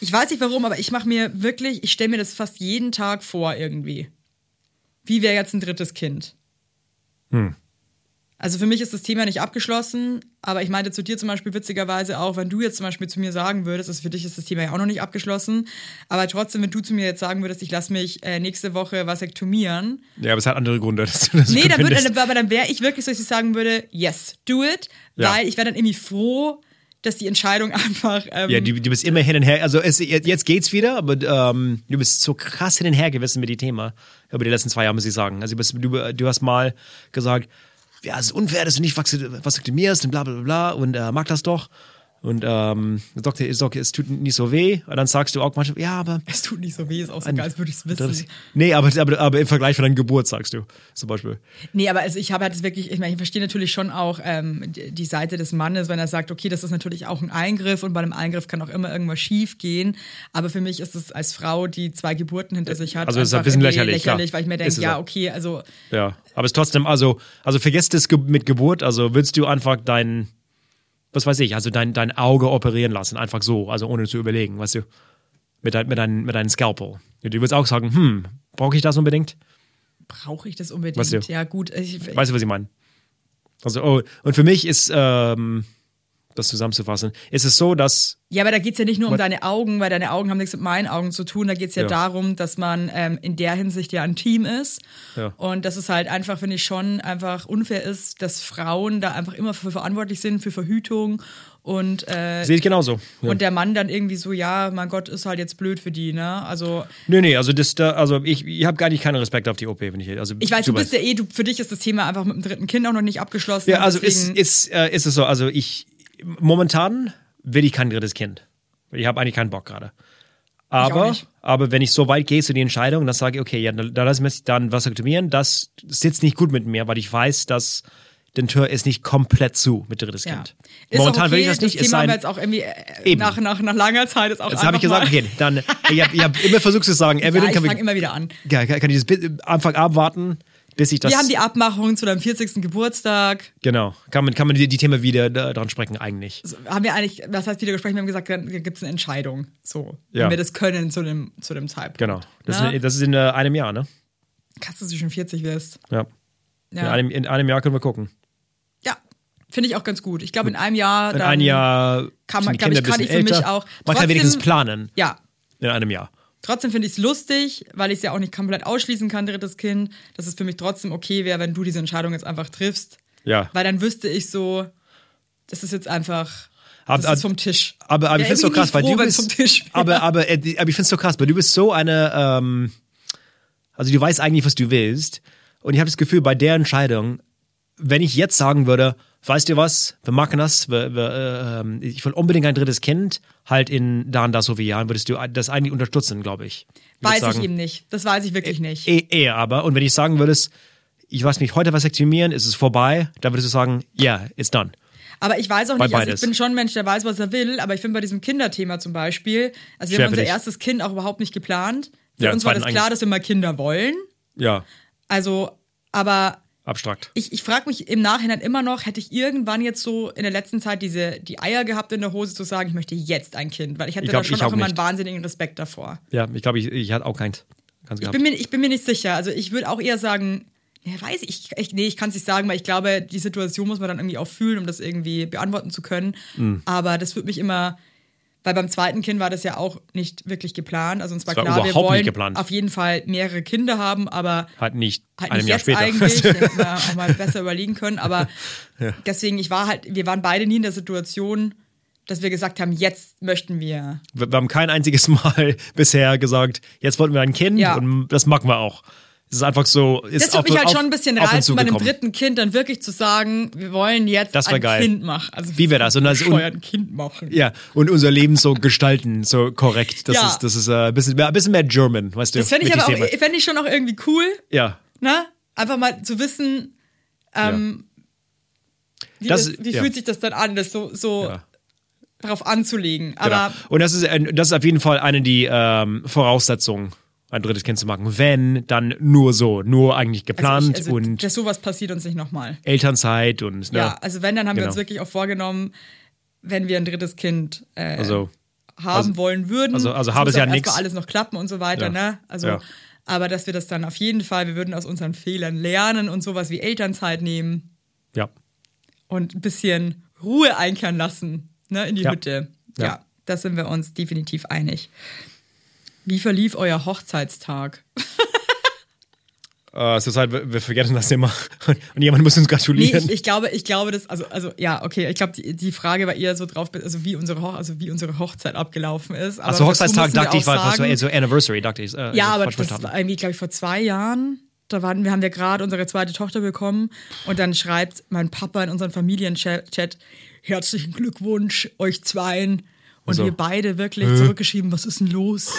Ich weiß nicht warum, aber ich mache mir wirklich, ich stelle mir das fast jeden Tag vor irgendwie. Wie wäre jetzt ein drittes Kind? Also für mich ist das Thema nicht abgeschlossen, aber ich meinte zu dir zum Beispiel witzigerweise auch, wenn du jetzt zum Beispiel zu mir sagen würdest, also für dich ist das Thema ja auch noch nicht abgeschlossen, aber trotzdem, wenn du zu mir jetzt sagen würdest, ich lasse mich äh, nächste Woche vasektomieren, Ja, aber es hat andere Gründe, dass du das nee, dann würde, aber dann wäre ich wirklich so, dass ich sagen würde, yes, do it, Ja. weil ich wäre dann irgendwie froh, dass die Entscheidung einfach ähm, Ja, du, du bist immer hin und her. Also es, jetzt geht's wieder, aber ähm, du bist so krass hin und her gewesen mit dem Thema über die letzten zwei Jahre, muss ich sagen. Also du, bist, du, du hast mal gesagt, ja, es ist unfair, dass du nicht vasektomierst und bla bla bla und äh, mag das doch. Und ähm, der Doktor sagt, es tut nicht so weh. Und dann sagst du auch manchmal, ja, aber es tut nicht so weh, ist auch so geil, als würde ich es wissen. Nee, aber, aber, aber im Vergleich von deiner Geburt, sagst du, zum Beispiel. Nee, aber also ich habe halt das wirklich, ich meine, ich verstehe natürlich schon auch ähm, die Seite des Mannes, wenn er sagt, okay, das ist natürlich auch ein Eingriff und bei einem Eingriff kann auch immer irgendwas schief gehen. Aber für mich ist es als Frau, die zwei Geburten hinter sich hat, Also es ist ein bisschen lächerlich, klar. weil ich mir denke, ja, okay, also Ja, aber es ist trotzdem, also, also vergesst es mit Geburt, also willst du einfach dein, was weiß ich, also dein, dein Auge operieren lassen, einfach so, also ohne zu überlegen, weißt du, mit, dein, mit, dein, mit deinem Scalpel. Du würdest auch sagen, hm, brauche ich das unbedingt? brauche ich das unbedingt? Weißt du? Ja, gut. Ich, Weißt du, was ich meine? Also, oh, und für mich ist, ähm, das zusammenzufassen, ist es so, dass, Ja, aber da geht's ja nicht nur um deine Augen, weil deine Augen haben nichts mit meinen Augen zu tun. Da geht's ja, Ja. darum, dass man ähm, in der Hinsicht ja ein Team ist. Ja. Und dass es halt einfach, finde ich, schon einfach unfair ist, dass Frauen da einfach immer für verantwortlich sind, für Verhütung. Und, äh, sehe ich genauso. Ja. und der Mann dann irgendwie so, ja, mein Gott, ist halt jetzt blöd für die, ne? Also, nee, nee, also das da, also ich, ich habe gar nicht keinen Respekt auf die OP, wenn ich, also ich weiß, du bist ja eh, du, für dich ist das Thema einfach mit dem dritten Kind auch noch nicht abgeschlossen. Ja, also ist, ist, äh, ist es so, also ich, momentan will ich kein drittes Kind. Ich habe eigentlich keinen Bock gerade. Aber, aber wenn ich so weit gehe zu die Entscheidung, dann sage ich, okay, ja, dann, dann lass mich dann vasektomieren, das sitzt nicht gut mit mir, weil ich weiß, dass den Tür ist nicht komplett zu mit drittes ja. Kind. Ist Momentan okay, will ich das nicht. Das Thema haben wir jetzt auch irgendwie äh, Eben. nach, nach, nach langer Zeit ist auch jetzt habe ich gesagt, okay, dann, ich habe hab immer versucht zu sagen, Ja, ich kann, fange immer wieder an. ja, kann, ich das Anfang abwarten, bis ich das. Wir haben die Abmachung zu deinem 40. Geburtstag. genau, kann man, kann man die, die Themen wieder da, dran sprechen, eigentlich. So, Haben wir eigentlich, was heißt wieder gesprochen? Wir haben gesagt, dann gibt es eine Entscheidung. So, Ja. wenn wir das können zu dem, zu dem Zeitpunkt. Genau. Das, ist, das ist in äh, einem Jahr, ne? Krass, dass du schon 40 wirst. Ja. In, Ja, einem, in einem Jahr können wir gucken. ja finde ich auch ganz gut. Ich glaube, in einem Jahr. In einem Jahr kann man- die glaub ich, kann ich für mich älter. auch- Man kann wenigstens planen Ja, in einem Jahr. Trotzdem finde ich es lustig, weil ich es ja auch nicht komplett ausschließen kann, drittes Kind, dass es für mich trotzdem okay wäre, wenn du diese Entscheidung jetzt einfach triffst. Ja. Weil dann wüsste ich so, das ist jetzt einfach. Das ist vom Tisch. Aber, aber Ja, ich finde es so krass, weil du bist. vom Tisch wäre. aber, aber, äh, aber ich finde es so krass, weil du bist so eine. Ähm, also du weißt eigentlich, was du willst. Und ich habe das Gefühl, bei der Entscheidung, wenn ich jetzt sagen würde, weißt du was, wir machen das, wir, wir, äh, ich will unbedingt ein drittes Kind, halt in da und da so viele Jahren, würdest du das eigentlich unterstützen, glaube ich. Ich Weiß sagen, ich eben nicht. Das weiß ich wirklich nicht. Eh- Eher aber. Und wenn ich sagen würdest, ich lass mich heute vasektomieren, ist es vorbei, dann würdest du sagen, ja, yeah, it's done. Aber ich weiß auch nicht, also ich bin schon ein Mensch, der weiß, was er will, aber ich finde bei diesem Kinderthema zum Beispiel, also wir Schwer haben unser erstes Kind auch überhaupt nicht geplant. Für Ja, uns war das klar, dass wir mal Kinder wollen. Ja, Also, aber abstrakt. ich, ich frage mich im Nachhinein immer noch, hätte ich irgendwann jetzt so in der letzten Zeit diese, die Eier gehabt in der Hose zu sagen, ich möchte jetzt ein Kind, weil ich hatte Ich glaub, da schon auch auch immer einen nicht. wahnsinnigen Respekt davor. Ja, ich glaube, ich, ich hatte auch keins. keins Ich bin mir, ich bin mir nicht sicher. Also ich würde auch eher sagen, ja, weiß ich, ich nee, ich kann es nicht sagen, weil ich glaube, die Situation muss man dann irgendwie auch fühlen, um das irgendwie beantworten zu können. Mhm. Aber das würde mich immer, weil beim zweiten Kind war das ja auch nicht wirklich geplant. Also uns war, war klar, wir wollen auf jeden Fall mehrere Kinder haben, aber halt nicht halt einem nicht Jahr jetzt später. eigentlich. Hätten wir auch mal besser überlegen können. Aber deswegen, ich war halt, wir waren beide nie in der Situation, dass wir gesagt haben, jetzt möchten wir. wir, wir haben kein einziges Mal bisher gesagt, jetzt wollten wir ein Kind Ja. und das machen wir auch. Es ist einfach so. Ist Das auf- mich halt auf- schon ein bisschen reizen, bei einem dritten Kind dann wirklich zu sagen, wir wollen jetzt ein geil. Kind machen. Also Wie wär das? Und das- bescheuert ein Kind machen. Ja, und unser Leben so gestalten, so korrekt. Das Ja. ist, das ist äh, ein, bisschen mehr, ein bisschen mehr German, weißt du? Das fände ich aber auch, fände ich schon auch irgendwie cool, Ja, ne? Einfach mal zu wissen, ähm, wie, Das- das, wie ja. fühlt sich das dann an, das so, so Ja. darauf anzulegen. genau. Aber Und das ist, das ist auf jeden Fall eine die ähm, Voraussetzungen, ein drittes Kind zu machen. Wenn, dann nur so, nur eigentlich geplant also ich, also, und dass sowas passiert uns nicht nochmal. Elternzeit und ne, Ja, also wenn, dann haben wir Genau. uns wirklich auch vorgenommen, wenn wir ein drittes Kind äh, also haben wollen würden. also- also habe es ja nix. alles noch klappen und so weiter, Ja. ne? Also, Ja. aber dass wir das dann auf jeden Fall, wir würden aus unseren Fehlern lernen und sowas wie Elternzeit nehmen. ja. und ein bisschen Ruhe einkehren lassen ne, in die Ja. Hütte. Ja. Ja. da sind wir uns definitiv einig. Wie verlief euer Hochzeitstag? Äh, zurzeit, wir, wir vergessen das immer. Und, jemand muss uns Nee, gratulieren. ich, ich glaube, ich glaube, das, also, also ja, okay, ich glaube, die, die Frage war eher so drauf, also wie unsere, Hoch, also wie unsere Hochzeit abgelaufen ist. Aber also Hochzeitstag dachte ich, war so, so Anniversary, dachte ich. Äh, Ja, aber das war irgendwie, glaube ich, vor zwei Jahren. Da waren, wir haben wir gerade unsere zweite Tochter bekommen und dann schreibt mein Papa in unseren Familienchat, herzlichen Glückwunsch euch zweien. Und So. wir beide wirklich zurückgeschrieben, was ist denn los?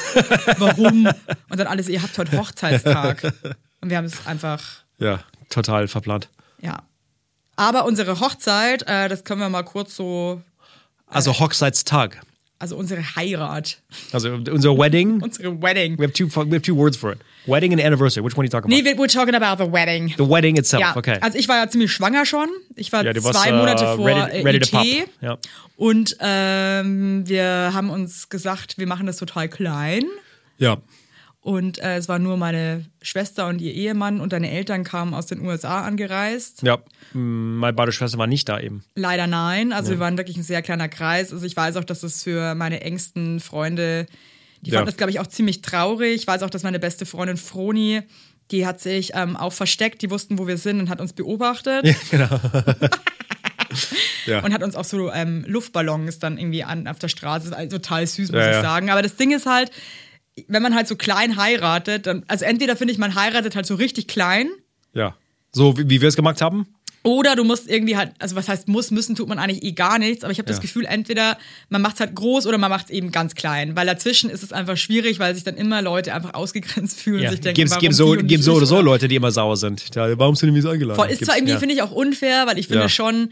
Warum? Und dann alles, ihr habt heute Hochzeitstag. Und wir haben es einfach, Ja, total verplant. ja. Aber unsere Hochzeit, äh, das können wir mal kurz so, Also Hochzeitstag. Also unsere Heirat, Also unser Wedding. unsere Wedding. We have two we have two words for it. Wedding and anniversary. Which one are you talking about? Nee, wir- we're talking about the wedding. The wedding itself. Ja, Okay. also ich war ja ziemlich schwanger schon. Ich war ja, du warst zwei äh, Monate vor ready, äh, ready IT. Ja. Und ähm, wir haben uns gesagt, wir machen das total klein. Ja. Und äh, es war nur meine Schwester und ihr Ehemann und deine Eltern kamen aus den USA angereist. Ja. Meine beide Schwestern waren nicht da eben. Leider nein. Also wir waren wirklich ein sehr kleiner Kreis. Also ich weiß auch, dass es für meine engsten Freunde, die Ja. fanden das, glaube ich, auch ziemlich traurig. Ich weiß auch, dass meine beste Freundin Froni, die hat sich ähm, auch versteckt, die wussten, wo wir sind und hat uns beobachtet. Ja. und hat uns auch so ähm, Luftballons dann irgendwie an auf der Straße. Das war total süß, muss Ja, ich ja. sagen. Aber das Ding ist halt, wenn man halt so klein heiratet, dann, also entweder finde ich, man heiratet halt so richtig klein. Ja. So wie, wie wir es gemacht haben. Oder du musst irgendwie halt, also was heißt muss, müssen tut man eigentlich eh gar nichts, aber ich habe das Ja. Gefühl, entweder man macht es halt groß oder man macht es eben ganz klein, weil dazwischen ist es einfach schwierig, weil sich dann immer Leute einfach ausgegrenzt fühlen Ja. und sich denken, Gibt's, warum gibt's so, gibt's so oder so Leute, die immer sauer sind. Ja, warum sind die nicht so eingeladen? Voll, ist Gibt's, zwar irgendwie, ja. finde ich, auch unfair, weil ich finde schon,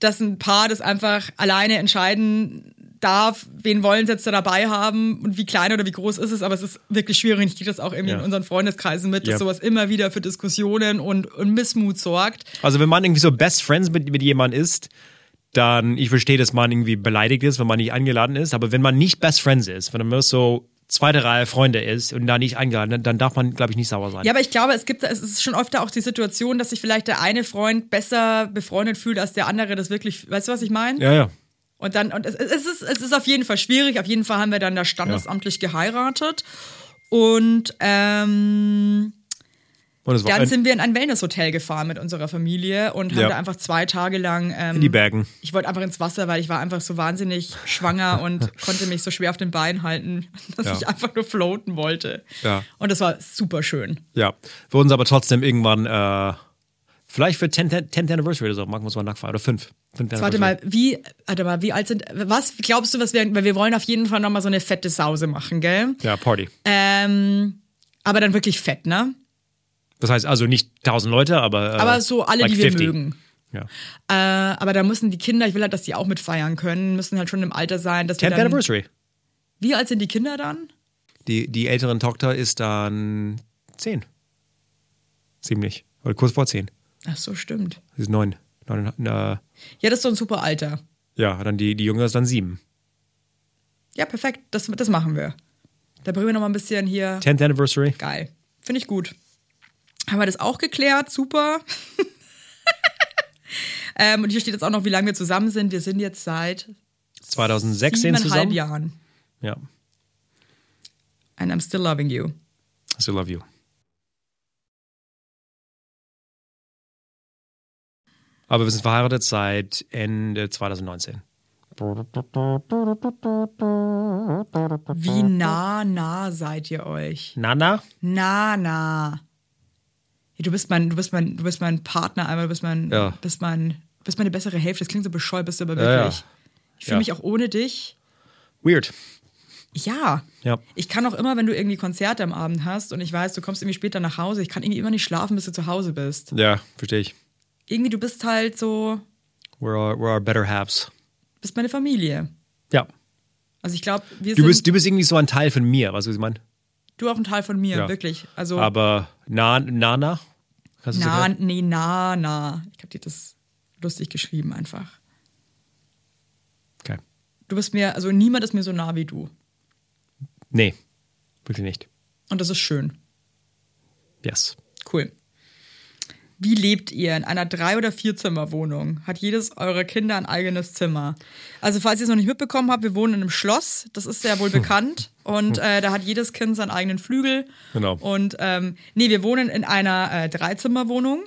dass ein Paar das einfach alleine entscheiden darf, wen wollen sie jetzt da dabei haben und wie klein oder wie groß ist es, aber es ist wirklich schwierig. Ich kriege das auch irgendwie Ja. in unseren Freundeskreisen mit, dass Ja. sowas immer wieder für Diskussionen und, und Missmut sorgt. Also wenn man irgendwie so Best Friends mit, mit jemandem ist, dann, ich verstehe, dass man irgendwie beleidigt ist, wenn man nicht eingeladen ist, aber wenn man nicht Best Friends ist, wenn man nur so zweite Reihe Freunde ist und da nicht eingeladen, dann, dann darf man, glaube ich, nicht sauer sein. Ja, aber ich glaube, es gibt, es ist schon oft auch die Situation, dass sich vielleicht der eine Freund besser befreundet fühlt als der andere das wirklich, weißt du, was ich meine? ja, ja. Und dann, und es, es, ist, es ist auf jeden Fall schwierig. Auf jeden Fall haben wir dann da standesamtlich geheiratet. Und ähm, Und dann sind wir in ein Wellnesshotel gefahren mit unserer Familie und haben Ja. da einfach zwei Tage lang. Ähm, in die Bergen. ich wollte einfach ins Wasser, weil ich war einfach so wahnsinnig schwanger und konnte mich so schwer auf den Beinen halten, dass Ja. ich einfach nur floaten wollte. Ja. Und das war super schön. Ja. Für uns aber trotzdem irgendwann, äh, vielleicht für 10th, 10th Anniversary oder so, machen wir uns mal nachfragen. Oder 5. Warte mal, wie, warte mal, wie alt sind, was glaubst du, was wir, weil wir wollen auf jeden Fall nochmal so eine fette Sause machen, gell? Ja, Party. Ähm, aber dann wirklich fett, ne? Das heißt also nicht 1000 Leute, aber. Äh, Aber so alle, like die wir 50. mögen. Ja. Äh, aber da müssen die Kinder, ich will halt, dass die auch mitfeiern können, müssen halt schon im Alter sein, dass wir 10th dann, Anniversary. Wie alt sind die Kinder dann? Die, die älteren Tochter ist dann 10. Ziemlich. Oder kurz vor 10. Ach so, stimmt. Sie ist 9. 9 äh, Ja, das ist so ein super Alter. ja, dann die, die Jüngere ist dann 7. Ja, perfekt, das, das machen wir. Da bringen wir noch mal ein bisschen hier. 10th Anniversary. Geil. Finde ich gut. Haben wir das auch geklärt? Super. ähm, und hier steht jetzt auch noch, wie lange wir zusammen sind. Wir sind jetzt seit 2016 siebeneinhalb zusammen. Jahren. Ja. And I'm still loving you. I still love you. Aber wir sind verheiratet seit Ende 2019. Wie nah, nah seid ihr euch? Nana? Na, na. Ja, Du bist mein, du bist mein, du bist mein Partner einmal, du bist mein, Ja. bist mein, bist meine bessere Hälfte. Das klingt so bescheuert, bist du aber Ja, wirklich. ja. Ich fühle Ja. mich auch ohne dich. Weird. Ja. Ja. Ich kann auch immer, wenn du irgendwie Konzerte am Abend hast und ich weiß, du kommst irgendwie später nach Hause, ich kann irgendwie immer nicht schlafen, bis du zu Hause bist. Ja, verstehe ich. Irgendwie, du bist halt so, We're our, we're our better halves. bist meine Familie. Ja. Also ich glaube, wir Du sind, bist, du bist irgendwie so ein Teil von mir, weißt du, was ich meine? du auch ein Teil von mir, Ja. wirklich. Also, Aber na, Nana? Kannst na, erklären? nee, na, na. Ich habe dir das lustig geschrieben einfach. Okay. Du bist mir, also niemand ist mir so nah wie du. Nee, wirklich nicht. Und das ist schön. Yes. Cool. Wie lebt ihr in einer Drei- oder Vierzimmerwohnung? Hat jedes eurer Kinder ein eigenes Zimmer? Also, falls ihr es noch nicht mitbekommen habt, wir wohnen in einem Schloss. Das ist ja wohl bekannt. Und äh, da hat jedes Kind seinen eigenen Flügel. Genau. Und ähm, nee, wir wohnen in einer äh, Dreizimmerwohnung,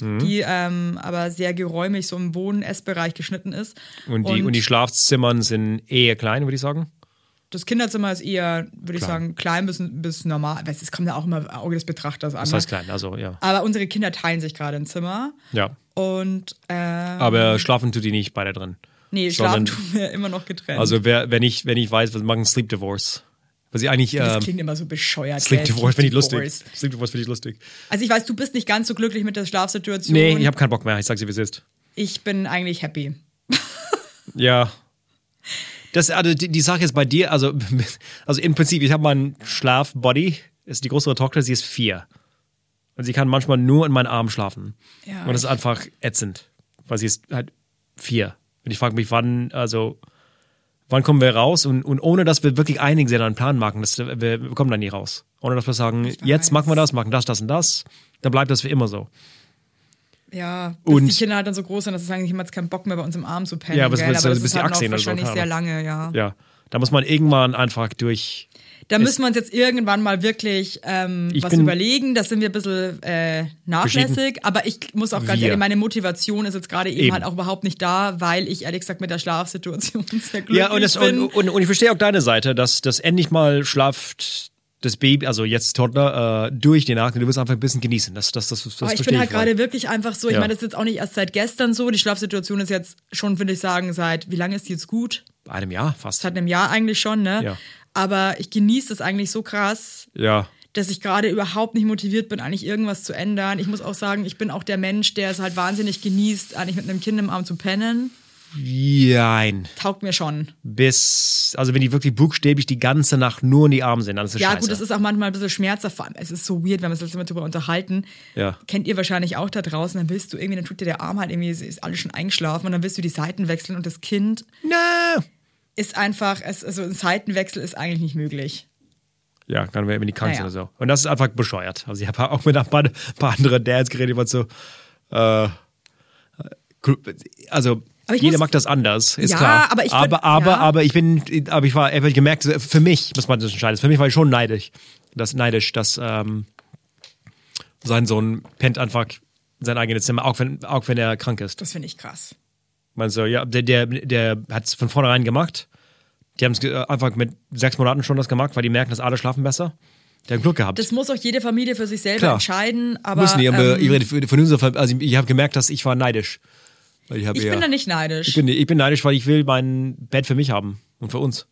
Mhm. die ähm, aber sehr geräumig so im Wohn-Essbereich geschnitten ist. Und die, und, die Schlafzimmern sind eher klein, würde ich sagen. Das Kinderzimmer ist eher, würde ich sagen, klein bis, bis normal. Weil Es kommt ja auch immer im Auge des Betrachters an. Das ne? heißt klein, also ja. Aber unsere Kinder teilen sich gerade ein Zimmer. Ja. Und äh, Aber schlafen tut die nicht beide drin. nee, schlafen tun wir immer noch getrennt. Also wer, wenn ich, wenn ich weiß, was machen Sleep Divorce. Was ich eigentlich, das ähm, klingt immer so bescheuert. Sleep? Divorce finde ich lustig. Sleep Divorce finde ich lustig. Also ich weiß, du bist nicht ganz so glücklich mit der Schlafsituation. Nee, ich habe keinen Bock mehr. Ich sag's dir, wie es ist. Ich bin eigentlich happy. Ja. Das, also die, die Sache ist bei dir, also, also im Prinzip, ich habe meinen Schlafbody, ist die größere Tochter, sie ist vier. Und sie kann manchmal nur in meinen Arm schlafen. Ja, und das ist einfach ätzend. Weil sie ist halt vier. Und ich frage mich, wann, also, wann kommen wir raus? Und, und ohne dass wir wirklich einigen sind, einen Plan machen, das, wir, wir kommen da nie raus. Ohne dass wir sagen, jetzt machen wir das, machen das, das und das, dann bleibt das für immer so. Ja, bis Und- die Kinder halt dann so groß sind, dass sie sagen, ich habe jetzt keinen Bock mehr bei uns im Arm zu pennen. Ja, aber es gell? so aber das bis ist die halt noch oder so, wahrscheinlich keine sehr lange, ja. Ja. Da muss man irgendwann einfach durch. Da müssen wir uns jetzt irgendwann mal wirklich ähm, was überlegen. Da sind wir ein bisschen äh, nachlässig. Aber ich muss auch ganz Wir. ehrlich, meine Motivation ist jetzt gerade eben, Eben. halt auch überhaupt nicht da, weil ich ehrlich gesagt mit der Schlafsituation sehr glücklich Ja, und, das, bin. und, und, und ich verstehe auch deine Seite, dass das endlich mal schlaft das Baby, also jetzt Toddler, äh, durch die Nacht und du wirst einfach ein bisschen genießen. Das, das, das, das Aber ich bin halt gerade wirklich einfach so, ich Ja. meine, das ist jetzt auch nicht erst seit gestern so. Die Schlafsituation ist jetzt schon, würde ich sagen, seit, wie lange ist die jetzt gut? Bei einem Jahr fast. Seit einem Jahr eigentlich schon, ne? Ja. Aber ich genieße es eigentlich so krass, Ja. dass ich gerade überhaupt nicht motiviert bin, eigentlich irgendwas zu ändern. Ich muss auch sagen, ich bin auch der Mensch, der es halt wahnsinnig genießt, eigentlich mit einem Kind im Arm zu pennen. Jein. Taugt mir schon. Bis, also wenn die wirklich buchstäblich die ganze Nacht nur in die Arme sind, dann ist es Ja, scheiße. gut, das ist auch manchmal ein bisschen schmerzhaft. Es ist so weird, wenn wir uns jetzt immer drüber unterhalten. Ja. Kennt ihr wahrscheinlich auch da draußen, dann willst du irgendwie, dann tut dir der Arm halt irgendwie, ist alles schon eingeschlafen und dann willst du die Seiten wechseln und das Kind Na. ist einfach, es, also ein Seitenwechsel ist eigentlich nicht möglich. Ja, kann man in die Krankenhaus Naja. oder so. Und das ist einfach bescheuert. Also ich habe auch mit ein paar, paar anderen Dads geredet, die waren so, äh, also Aber ich jeder muss- mag das anders, ist Ja, klar. aber ich aber, find- aber, ja. aber ich bin, aber ich war, ich hab gemerkt, für mich muss man das entscheiden. Für mich war ich schon neidisch, das neidisch, dass ähm, sein Sohn pennt einfach sein eigenes Zimmer, auch wenn, auch wenn er krank ist. Das finde ich krass. Man so, ja, der, der, der hat es von vornherein gemacht. Die haben es einfach mit sechs Monaten schon das gemacht, weil die merken, dass alle schlafen besser. Die haben Glück gehabt. Das muss auch jede Familie für sich selber Klar. entscheiden, aber Müssen die, aber ähm, ich also ich habe gemerkt, dass ich war neidisch. Ich ich eher, bin da nicht neidisch. ich bin, ich bin neidisch, weil ich will mein Bett für mich haben und für uns.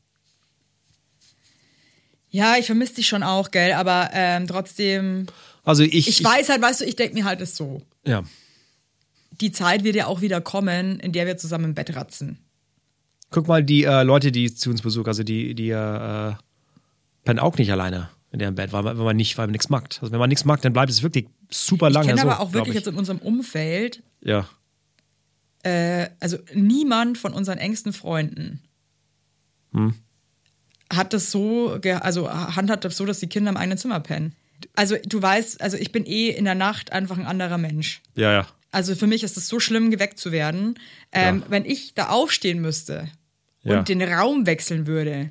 Ja, ich vermisse dich schon auch, gell, aber ähm, trotzdem, Also ich, ich, weiß halt, weißt du, ich denke mir halt es so. Ja, Die Zeit wird ja auch wieder kommen, in der wir zusammen im Bett ratzen. guck mal die äh, Leute, die zu uns besuchen, also die, die äh, pennen auch nicht alleine in deren Bett, weil man, wenn man nicht, weil man nichts mag. Also wenn man nichts mag, dann bleibt es wirklich super Ich lange kenne so. aber auch glaub wirklich ich. jetzt in unserem Umfeld, Ja, äh, also niemand von unseren engsten Freunden Hm. hat das so, also handhabt das so, dass die Kinder im eigenen Zimmer pennen. Also du weißt, also ich bin eh in der Nacht einfach ein anderer Mensch. ja, ja. Also für mich ist es so schlimm, geweckt zu werden. Ähm, Ja. Wenn ich da aufstehen müsste Ja. und den Raum wechseln würde,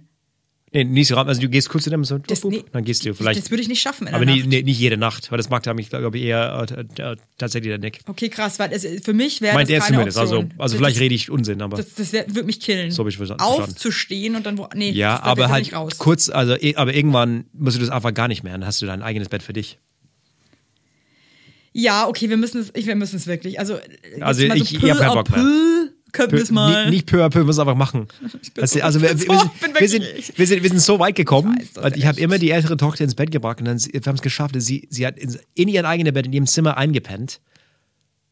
Nee, nicht so, also du gehst kurz zu dem so, das, nee, dann gehst du vielleicht. das würde ich nicht schaffen aber nie, nee, nicht jede Nacht, weil das mag da mich, glaube ich, eher äh, äh, tatsächlich der Nick. Okay, krass, weil es, für mich wäre Meint das er keine zumindest. Also, Option. also Das- vielleicht rede ich Unsinn, aber. Das, das wär, würde mich killen. So hab ich verstanden-. Aufzustehen und dann wo. Nee, ja, das, da- aber halt kurz, also eh- aber irgendwann musst du das einfach gar nicht mehr. Dann hast du dein eigenes Bett für dich. Ja, okay, wir müssen es, ich- wir müssen es wirklich. Also, Also mal ich- ich peu hab keinen Bock mehr. Können wir es mal. Nicht, nicht peu à peu, wir müssen es einfach machen. Also, also wir, wir, sind, wir, sind, wir, sind, wir sind so weit gekommen. Ich und ich habe immer die ältere Tochter ins Bett gebracht und dann wir haben es geschafft. Sie, sie hat in, in ihrem eigenen Bett in ihrem Zimmer eingepennt.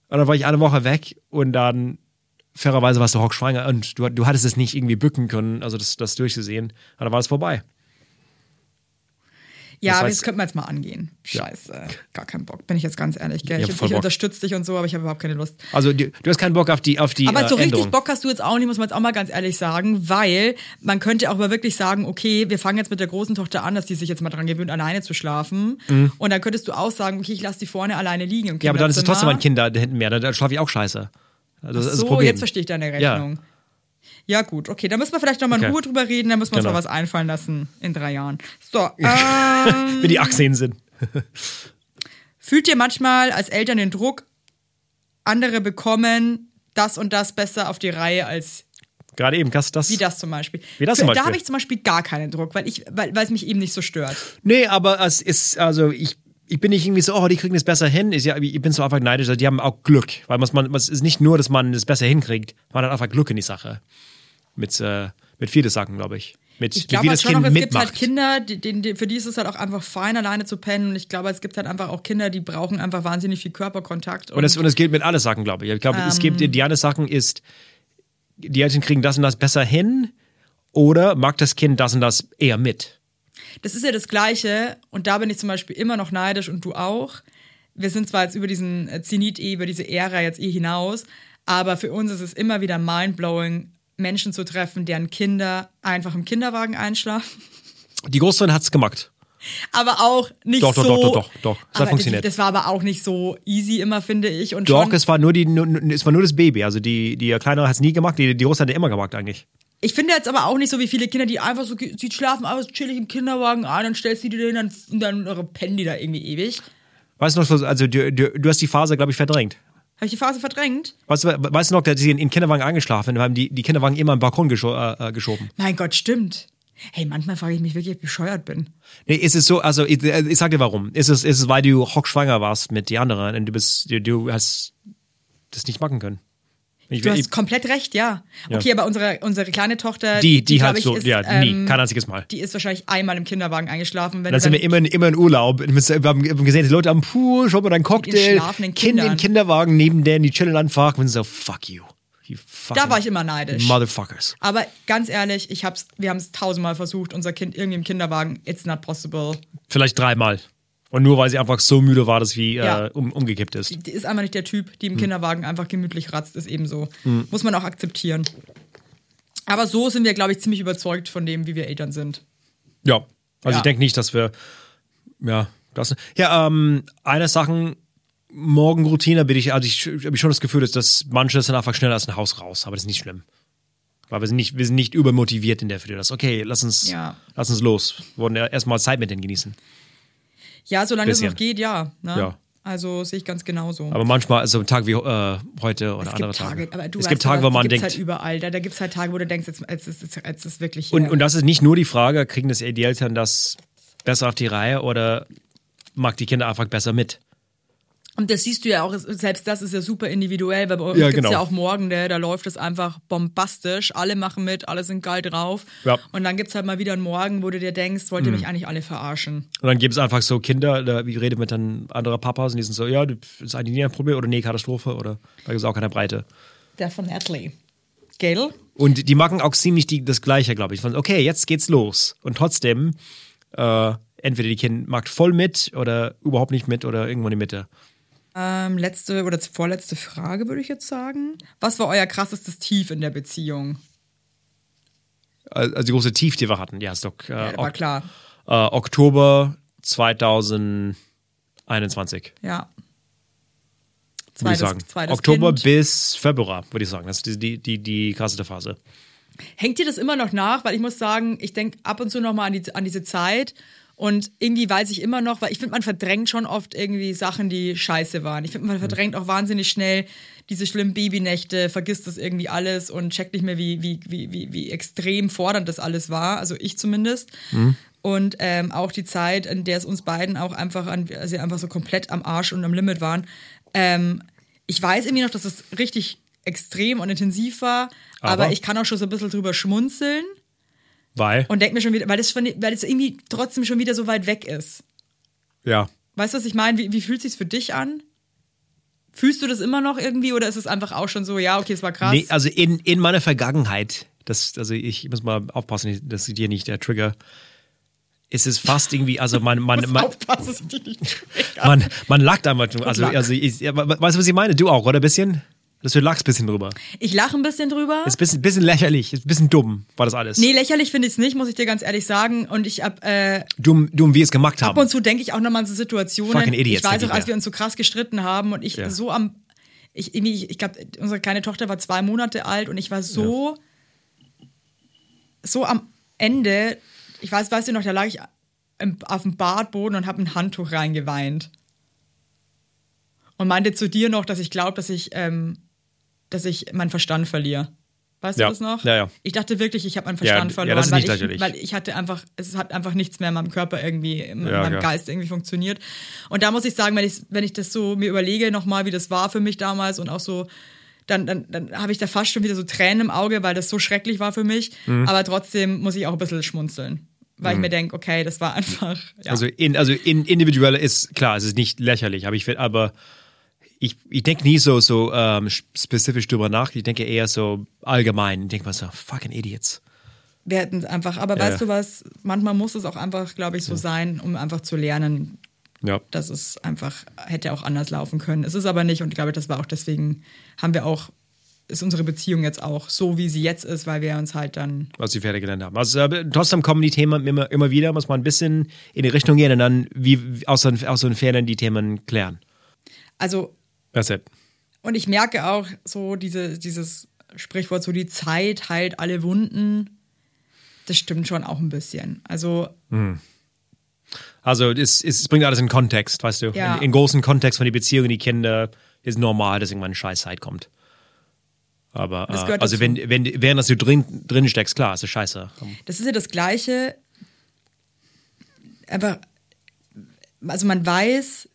Und dann war ich eine Woche weg und dann fairerweise warst du hochschwanger und du, du hattest es nicht irgendwie bücken können, also das, das durchzusehen. Und dann war es vorbei. Ja, Das aber heißt- das könnten wir jetzt mal angehen. Scheiße, gar keinen Bock, bin ich jetzt ganz ehrlich. Gell? Ich Ich, ich unterstütze dich und so, aber ich habe überhaupt keine Lust. Also du, du hast keinen Bock auf die auf die Aber äh, so richtig Änderung. Bock hast du jetzt auch nicht, muss man jetzt auch mal ganz ehrlich sagen, weil man könnte auch mal wirklich sagen, okay, wir fangen jetzt mit der großen Tochter an, dass die sich jetzt mal dran gewöhnt, alleine zu schlafen. Und dann könntest du auch sagen, okay, ich lasse die vorne alleine liegen im Mhm. Ja, aber dann ist es trotzdem ein Kinderzimmer. Kind da hinten mehr. Da, da schlafe ich auch scheiße. Also, das ist das So, jetzt verstehe ich deine Rechnung. Ja. Gut, okay, da müssen wir vielleicht nochmal in Okay. Ruhe drüber reden, da müssen wir uns Genau. mal was einfallen lassen in drei Jahren. So, ähm, Wie die Achseen sind. fühlt ihr manchmal als Eltern den Druck, andere bekommen das und das besser auf die Reihe als Gerade eben, das, das. Wie das zum Beispiel. Wie das zum Da Beispiel? habe ich zum Beispiel gar keinen Druck, weil, ich, weil, weil es mich eben nicht so stört. Nee, aber es ist, also ich, ich bin nicht irgendwie so, oh, die kriegen das besser hin. Ist ja, ich bin so einfach neidisch, also die haben auch Glück. Weil man, man, es ist nicht nur, dass man das besser hinkriegt, man hat einfach Glück in die Sache. Mit, äh, mit vielen Sachen, glaube ich. Mit, Ich glaube halt das schon Kind noch, es gibt mitmacht. halt Kinder, die, die, die, für die ist es halt auch einfach fein, alleine zu pennen. Und ich glaube, es gibt halt einfach auch Kinder, die brauchen einfach wahnsinnig viel Körperkontakt. Und es, und es gilt mit allen Sachen, glaube ich. Ich glaube, es Ähm. gibt die eine Sachen ist, die Eltern kriegen das und das besser hin oder mag das Kind das und das eher mit. Das ist ja das Gleiche. Und da bin ich zum Beispiel immer noch neidisch und du auch. Wir sind zwar jetzt über diesen äh, Zenit, eh, über diese Ära jetzt eh hinaus, aber für uns ist es immer wieder mindblowing, Menschen zu treffen, deren Kinder einfach im Kinderwagen einschlafen. Die Großsohn hat's gemacht. aber auch nicht Doch, doch, so. doch, doch, doch, doch. Das hat funktioniert. Das, das war aber auch nicht so easy immer, finde ich. Und Doch, es war nur die, es war nur das Baby. Also die, die Kleinere hat's nie gemacht, die, die Große hat er immer gemacht eigentlich. ich finde jetzt aber auch nicht so wie viele Kinder, die einfach so, sie schlafen einfach chillig im Kinderwagen ein, dann stellst du die da hin dann- und dann pennen die da irgendwie ewig. Weißt du noch, so- also du, du, du hast die Phase, glaube ich, verdrängt. Habe ich die Phase verdrängt? Weißt du, weißt du noch, dass sie in, in Kinderwagen eingeschlafen haben, die, die Kinderwagen immer am Balkon gescho äh, äh, geschoben. Mein Gott, stimmt. Hey, manchmal frage ich mich wirklich, ob ich bescheuert bin. Nee, ist es so, also ich, ich sag dir warum. Ist es, ist es, weil du hochschwanger warst mit die anderen und du bist, du, du hast das nicht machen können. Ich, Du hast komplett recht, ja. Ja. Okay, aber unsere, unsere kleine Tochter, die, die, halt ich, so, ist, ja, nie, ähm, kein einziges Mal. Die ist wahrscheinlich einmal im Kinderwagen eingeschlafen. Wenn Dann sind wir immer, in- immer in Urlaub. Wir haben gesehen, die Leute am Pool, schaut mal dein Cocktail, Kind Kindern. im Kinderwagen neben denen, die chillen einfach und sind so, fuck you. Da war ich immer neidisch. Motherfuckers. Aber ganz ehrlich, ich hab's, wir haben es tausendmal versucht, unser Kind irgendwie im Kinderwagen. It's not possible. Vielleicht dreimal. Und nur weil sie einfach so müde war, dass sie Ja. äh, um, umgekippt ist. Die ist einfach nicht der Typ, Hm. die im Kinderwagen einfach gemütlich ratzt, ist eben so. Muss man auch akzeptieren. Aber so sind wir, glaube ich, ziemlich überzeugt von dem, wie wir Eltern sind. Ja. Also Ja. ich denke nicht, dass wir. Ja, das. Ja, ähm, eine Sache, Morgenroutine bin ich, also ich habe schon das Gefühl, dass das manche sind einfach schneller aus dem Haus raus, aber das ist nicht schlimm. Weil wir sind nicht, wir sind nicht übermotiviert in der für das. Okay, lass uns, Ja. lass uns los. Wir wollen ja erstmal Zeit mit denen genießen. Ja, solange es Bisschen. noch geht, ja. Ne? Ja. Also sehe ich ganz genauso. Aber manchmal, also ein Tag wie äh, heute oder es andere gibt Tage, Tage. aber du es gibt Tage, was, wo man die gibt's denkt. halt überall. Da, da gibt es halt Tage, wo du denkst, jetzt, jetzt, ist, jetzt, jetzt ist wirklich. Und, und das ist nicht nur die Frage, kriegen das die Eltern das besser auf die Reihe oder mag die Kinder einfach besser mit? Und das siehst du ja auch, es- selbst das ist ja super individuell, weil bei uns Ja, gibt's genau. ja auch morgen, da, da läuft es einfach bombastisch, alle machen mit, alle sind geil drauf. Ja. Mhm. Und dann gibt's halt mal wieder einen Morgen, wo du dir denkst, wollt ihr mich eigentlich alle verarschen? Und dann gibt es einfach so Kinder, da, wie redet mit dann anderer Papas und die sind so, ja, das ist eigentlich nie ein Problem oder nee, Katastrophe oder da gibt es auch keine Breite. Definitely. Gell? Und die machen auch ziemlich die, das Gleiche, glaube ich. Von, okay, jetzt geht's los. Und trotzdem, äh, entweder die Kind mag voll mit oder überhaupt nicht mit oder irgendwo in die Mitte. Ähm, letzte oder vorletzte Frage würde ich jetzt sagen. Was war euer krassestes Tief in der Beziehung? Also die große Tief, die wir hatten, ja, ist doch äh, Ja, war Ok- klar. äh, Oktober 2021, Ja. würde ich sagen. zweites Oktober kind. bis Februar, würde ich sagen. Das ist die, die, die, die krasseste Phase. Hängt dir das immer noch nach? Weil ich muss sagen, ich denke ab und zu noch mal an, die, an diese Zeit und irgendwie weiß ich immer noch, weil ich finde, man verdrängt schon oft irgendwie Sachen, die scheiße waren. Ich finde, man verdrängt auch wahnsinnig schnell diese schlimmen Babynächte, vergisst das irgendwie alles und checkt nicht mehr, wie, wie, wie, wie, wie extrem fordernd das alles war. Also ich zumindest. Und ähm, auch die Zeit, in der es uns beiden auch einfach, an, also einfach so komplett am Arsch und am Limit waren. Ähm, ich weiß irgendwie noch, dass es richtig extrem und intensiv war, aber, Aber? ich kann auch schon so ein bisschen drüber schmunzeln Weil, und denke mir schon wieder, weil das, schon, weil das irgendwie trotzdem schon wieder so weit weg ist. ja, Weißt du, was ich meine? Wie, wie fühlt sich's für dich an? Fühlst du das immer noch irgendwie oder ist es einfach auch schon so, ja, okay, es war krass? Nee, also in, in meiner Vergangenheit, das, also ich muss mal aufpassen, dass ich dir nicht der Trigger. ist es fast irgendwie, also man, man, man, Aufpassen, dass ich dich nicht man, man lacht einfach. Also, also ich, weißt du, was ich meine? Du auch, oder? Ein bisschen? Dass du lachst ein bisschen drüber. Ich lache ein bisschen drüber. Ist ein bisschen, bisschen lächerlich, ist ein bisschen dumm, war das alles. Nee, lächerlich finde ich es nicht, muss ich dir ganz ehrlich sagen. Und ich hab, äh, Dumm, dumm, wie es gemacht ab haben. und zu denke ich auch nochmal an so Situationen. Fucking Idiots, ich weiß auch, als wir uns so krass gestritten haben und ich Ja. so am, ich, ich, ich glaube, unsere kleine Tochter war zwei Monate alt und ich war so, so am Ende, ich weiß, weißt du noch, da lag ich auf dem Badboden und habe ein Handtuch reingeweint. Und meinte zu dir noch, dass ich glaube, dass ich, ähm, dass ich meinen Verstand verliere. Weißt Ja. du das noch? Ja, ja. Ich dachte wirklich, ich habe meinen Ja, Verstand ja, verloren, das ist weil, ich, weil ich hatte einfach, es hat einfach nichts mehr in meinem Körper irgendwie, in Ja, meinem ja. Geist irgendwie funktioniert. Und da muss ich sagen, wenn ich, wenn ich das so mir überlege nochmal, wie das war für mich damals und auch so, dann, dann, dann habe ich da fast schon wieder so Tränen im Auge, weil das so schrecklich war für mich. Mhm. Aber trotzdem muss ich auch ein bisschen schmunzeln. Weil ich mir denke, okay, das war einfach. Ja. Also, in, also in, individuell ist klar, es ist nicht lächerlich, aber ich find- aber ich, ich denke nie so, so ähm, spezifisch drüber nach. Ich denke eher so allgemein. Ich denke mal so, fucking Idiots. wir hätten es einfach. Aber Ja, weißt ja. du was? Manchmal muss es auch einfach, glaube ich, so sein, um einfach zu lernen, Ja. dass es einfach hätte auch anders laufen können. Es ist aber nicht und ich glaube, das war auch deswegen, haben wir auch, ist unsere Beziehung jetzt auch so, wie sie jetzt ist, weil wir uns halt dann. was sie fertig gelernt haben. Also äh, trotzdem kommen die Themen immer, immer wieder, muss man ein bisschen in die Richtung gehen und dann wie, aus, den, aus den Fernen die Themen klären. Also, That's it. und ich merke auch so diese, dieses Sprichwort, so die Zeit heilt alle Wunden. Das stimmt schon auch ein bisschen. Also, Also es, es bringt alles in Kontext, weißt du. Ja. In, in großen Kontext von die Beziehung, die Kinder ist normal, dass irgendwann eine Scheißzeit kommt. Aber Das äh, also dazu. wenn, wenn während dass du drin, drin steckst, klar, ist das scheiße. das ist ja das Gleiche. Einfach, also man weiß,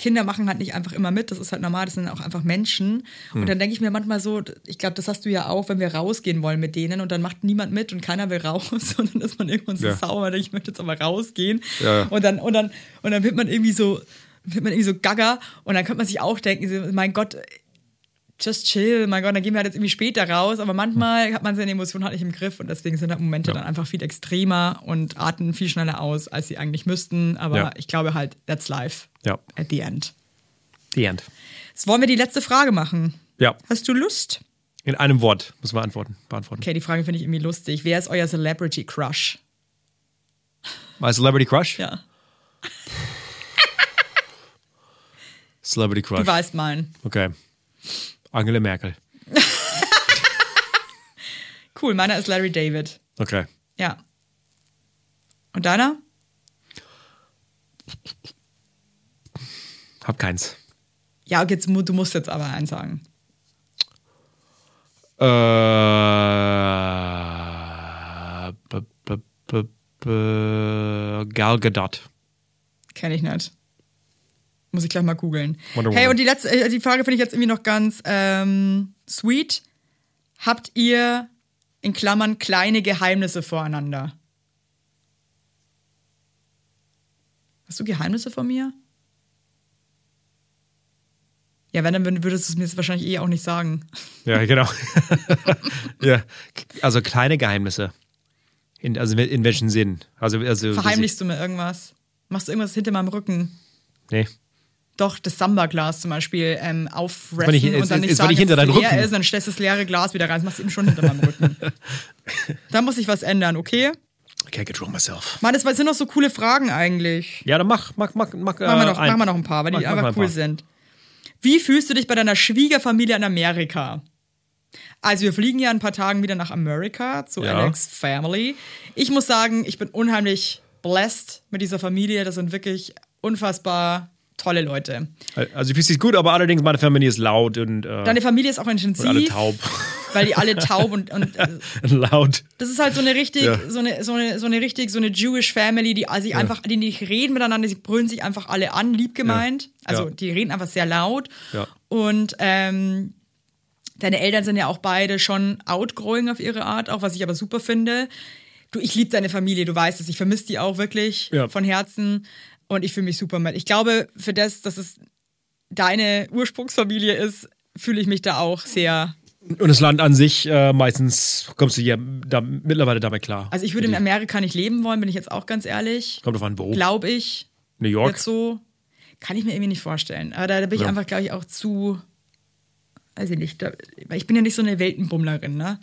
Kinder machen halt nicht einfach immer mit, das ist halt normal, das sind auch einfach Menschen. Und dann denke ich mir manchmal so, ich glaube, das hast du ja auch, wenn wir rausgehen wollen mit denen und dann macht niemand mit und keiner will raus und dann ist man irgendwann so Ja. sauer, ich möchte jetzt aber rausgehen. Ja. Und dann, und dann, und dann wird man irgendwie so, wird man irgendwie so gaga und dann könnte man sich auch denken, mein Gott, just chill, mein Gott, dann gehen wir halt jetzt irgendwie später raus. Aber manchmal hat man seine Emotionen halt nicht im Griff und deswegen sind halt Momente Ja. dann einfach viel extremer und atmen viel schneller aus, als sie eigentlich müssten. Aber Ja. ich glaube halt, that's life Ja, at the end. the end. Jetzt wollen wir die letzte Frage machen. Ja, Hast du Lust? in einem Wort muss man antworten, beantworten. Okay, die Frage finde ich irgendwie lustig. Wer ist euer Celebrity Crush? My Celebrity Crush? Ja, Celebrity Crush. du weißt meinen. Okay. Angela Merkel. Cool, meiner ist Larry David. Okay. Ja. Und deiner? Hab keins. Ja, jetzt, du musst jetzt aber eins sagen. Äh, b, b, Gal Gadot. Kenne ich nicht. Muss ich gleich mal googeln. Hey, und die letzte, äh, die Frage finde ich jetzt irgendwie noch ganz ähm, sweet. Habt ihr in Klammern kleine Geheimnisse voreinander? Hast du Geheimnisse vor mir? Ja, wenn, dann würd- würdest du es mir jetzt wahrscheinlich eh auch nicht sagen. Ja, genau. ja, also kleine Geheimnisse. In, also in welchem Sinn? Also, also Verheimlichst du mir irgendwas? Machst du irgendwas hinter meinem Rücken? Nee. Doch, das Samba-Glas zum Beispiel ähm, wenn ich- und dann nicht wenn sagen, hinter dass es leer Rücken- ist, dann stellst du das leere Glas wieder rein. Das machst du eben schon hinter meinem Rücken. da muss ich was ändern, okay? I can't control myself. Mann, das sind doch so coole Fragen eigentlich. Ja, dann mach, mach, mach, mach, Machen wir, äh, noch, ein. machen wir noch ein paar, weil die Mach- mach einfach ein cool paar. sind. Wie fühlst du dich bei deiner Schwiegerfamilie in Amerika? Also wir fliegen ja in ein paar Tagen wieder nach Amerika zu Ja. Alex Family. Ich muss sagen, ich bin unheimlich blessed mit dieser Familie. Das sind wirklich unfassbar tolle Leute. Also, ich fühle sich gut, aber allerdings meine Familie ist laut und, äh, Deine Familie ist auch intensiv. und alle taub. Weil die alle taub und, und äh, laut. das ist halt so eine richtig, Ja. so eine, so eine, so eine richtig, so eine Jewish Family, die sich einfach, die nicht reden miteinander, die brüllen sich einfach alle an, lieb gemeint. Ja. Also Ja. die reden einfach sehr laut. Ja. Und ähm, deine Eltern sind ja auch beide schon outgrowing auf ihre Art, auch was ich aber super finde. Du, ich liebe deine Familie, du weißt es, ich vermisse die auch wirklich Ja. von Herzen und ich fühle mich super mit. Ich glaube, für das, dass es deine Ursprungsfamilie ist, fühle ich mich da auch sehr Und das Land an sich, äh, meistens kommst du ja da, mittlerweile damit klar. Also ich würde in Amerika nicht leben wollen, bin ich jetzt auch ganz ehrlich. Kommt auf an, wo? Glaube ich. New York? Jetzt so. Kann ich mir irgendwie nicht vorstellen. Aber da, da bin ich Ja. einfach, glaube ich, auch zu. Weiß ich nicht. Da, weil ich bin ja nicht so eine Weltenbummlerin, ne?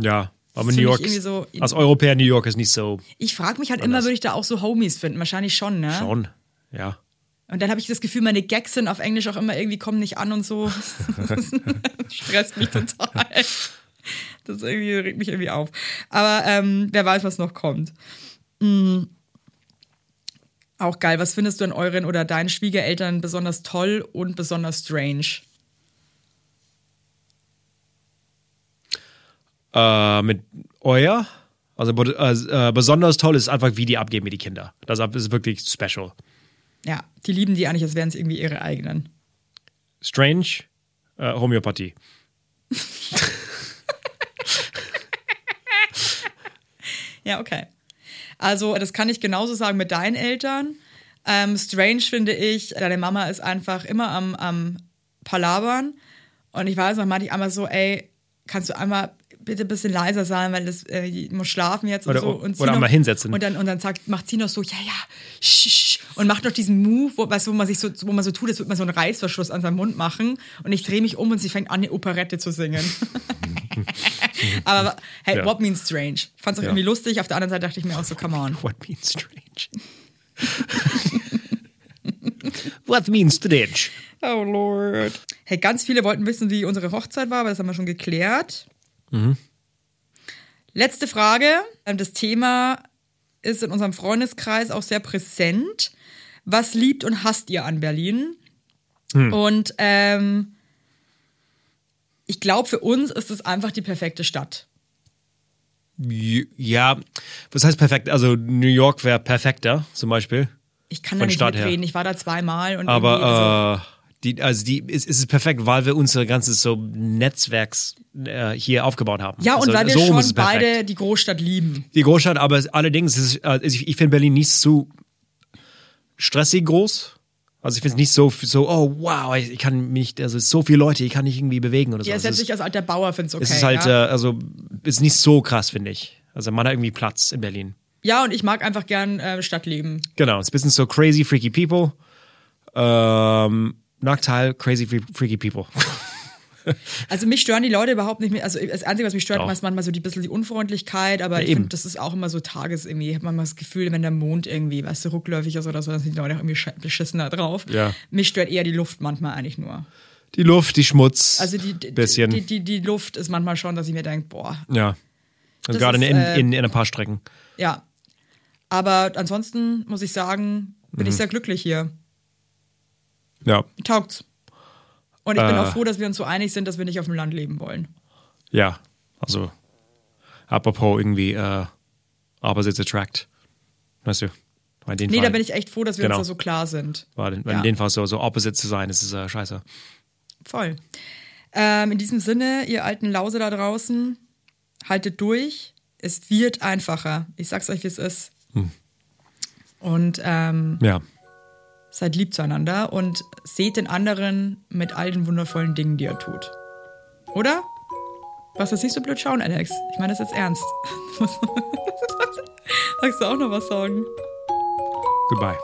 Ja, aber New York, so- als Europäer New York ist nicht so Ich frage mich halt immer, würde ich da auch so Homies finden? Wahrscheinlich schon, ne? schon. Ja. Und dann habe ich das Gefühl, meine Gags sind auf Englisch auch immer irgendwie kommen nicht an und so. Das stresst mich total. Das irgendwie regt mich irgendwie auf. Aber ähm, wer weiß, was noch kommt. Mm. Auch geil. Was findest du an euren oder deinen Schwiegereltern besonders toll und besonders strange? Äh, mit euer, also äh, äh, besonders toll ist einfach, wie die abgeben mit die Kinder. Das ist wirklich special. Ja, die lieben die eigentlich, als wären es irgendwie ihre eigenen. Strange, äh, Homöopathie. Ja, okay. Also, das kann ich genauso sagen mit deinen Eltern. Ähm, strange finde ich, deine Mama ist einfach immer am, am Palabern. Und ich weiß noch, manchmal einmal so, ey, kannst du einmal bitte ein bisschen leiser sein, weil das äh, ich muss schlafen jetzt und Oder- so. Und oder noch, einmal hinsetzen. Und dann, und dann sagt, macht sie noch so, ja, ja, sch, und macht noch diesen Move, wo, weißt, wo man sich so, wo man so tut, als würde man so einen Reißverschluss an seinem Mund machen. Und ich drehe mich um und sie fängt an, eine Operette zu singen. Aber hey, Ja. what means strange? Fand es auch Ja. irgendwie lustig, auf der anderen Seite dachte ich mir auch so, come on. What means strange? What means strange? Oh Lord. Hey, ganz viele wollten wissen, wie unsere Hochzeit war, aber das haben wir schon geklärt. Letzte Frage. Das Thema ist in unserem Freundeskreis auch sehr präsent. Was liebt und hasst ihr an Berlin? Und ähm, ich glaube, für uns ist es einfach die perfekte Stadt. Ja, was heißt perfekt? Also New York wäre perfekter, zum Beispiel. Ich kann da nicht Stadt her. mitreden. Ich war da zweimal und irgendwie, also, Aber äh, die, also die, es, es ist perfekt, weil wir unser ganzes so Netzwerks äh, hier aufgebaut haben. ja, und also, weil wir so ist schon es beide die Großstadt lieben. die Großstadt, aber es- allerdings ist es, also ich, ich finde Berlin nicht so stressig groß. Also ich finde es nicht so, so, oh wow, ich kann mich, also es ist so viele Leute, ich kann nicht irgendwie bewegen oder so. Ja, es selbst ist, ich als alter Bauer finde es okay. es ist halt, ja? äh, also ist nicht so krass, finde ich. Also man hat irgendwie Platz in Berlin. Ja, und ich mag einfach gern äh, Stadtleben. Genau, es ist ein bisschen so crazy, freaky people. Ähm, Nachteil, crazy, fre- freaky people. Also mich stören die Leute überhaupt nicht mehr. Also das Einzige, was mich stört, Doch. ist manchmal so die bisschen die Unfreundlichkeit, aber Ja, ich finde, das ist auch immer so Tages irgendwie. Ich habe manchmal das Gefühl, wenn der Mond irgendwie, weißt du, rückläufig ist oder so, dann sind die Leute auch irgendwie beschissener drauf. Ja. Mich stört eher die Luft manchmal eigentlich nur. Die Luft, die Schmutz. Also die, die, bisschen. die, die, die Luft ist manchmal schon, dass ich mir denke, boah, ja. Also gerade in, ist, in, äh, in, in ein paar Strecken. ja. Aber ansonsten muss ich sagen, bin Mhm. ich sehr glücklich hier. Ja. Taugt's. Und ich bin Äh. auch froh, dass wir uns so einig sind, dass wir nicht auf dem Land leben wollen. Ja. Also, apropos irgendwie, äh, Opposites attract. Weißt du? In den Nee, Fall, da bin ich echt froh, dass wir Genau. uns da so klar sind. war in, in Ja. dem Fall so, so opposite zu sein, das ist äh, scheiße. Voll. Ähm, in diesem Sinne, ihr alten Lause da draußen, haltet durch. Es wird einfacher. Ich sag's euch, wie es ist. Und ähm, Ja. Seid lieb zueinander und seht den anderen mit all den wundervollen Dingen, die er tut. Oder? Was, das nicht so blöd schauen, Alex? Ich meine das jetzt ernst. Magst du auch noch was sagen? Goodbye.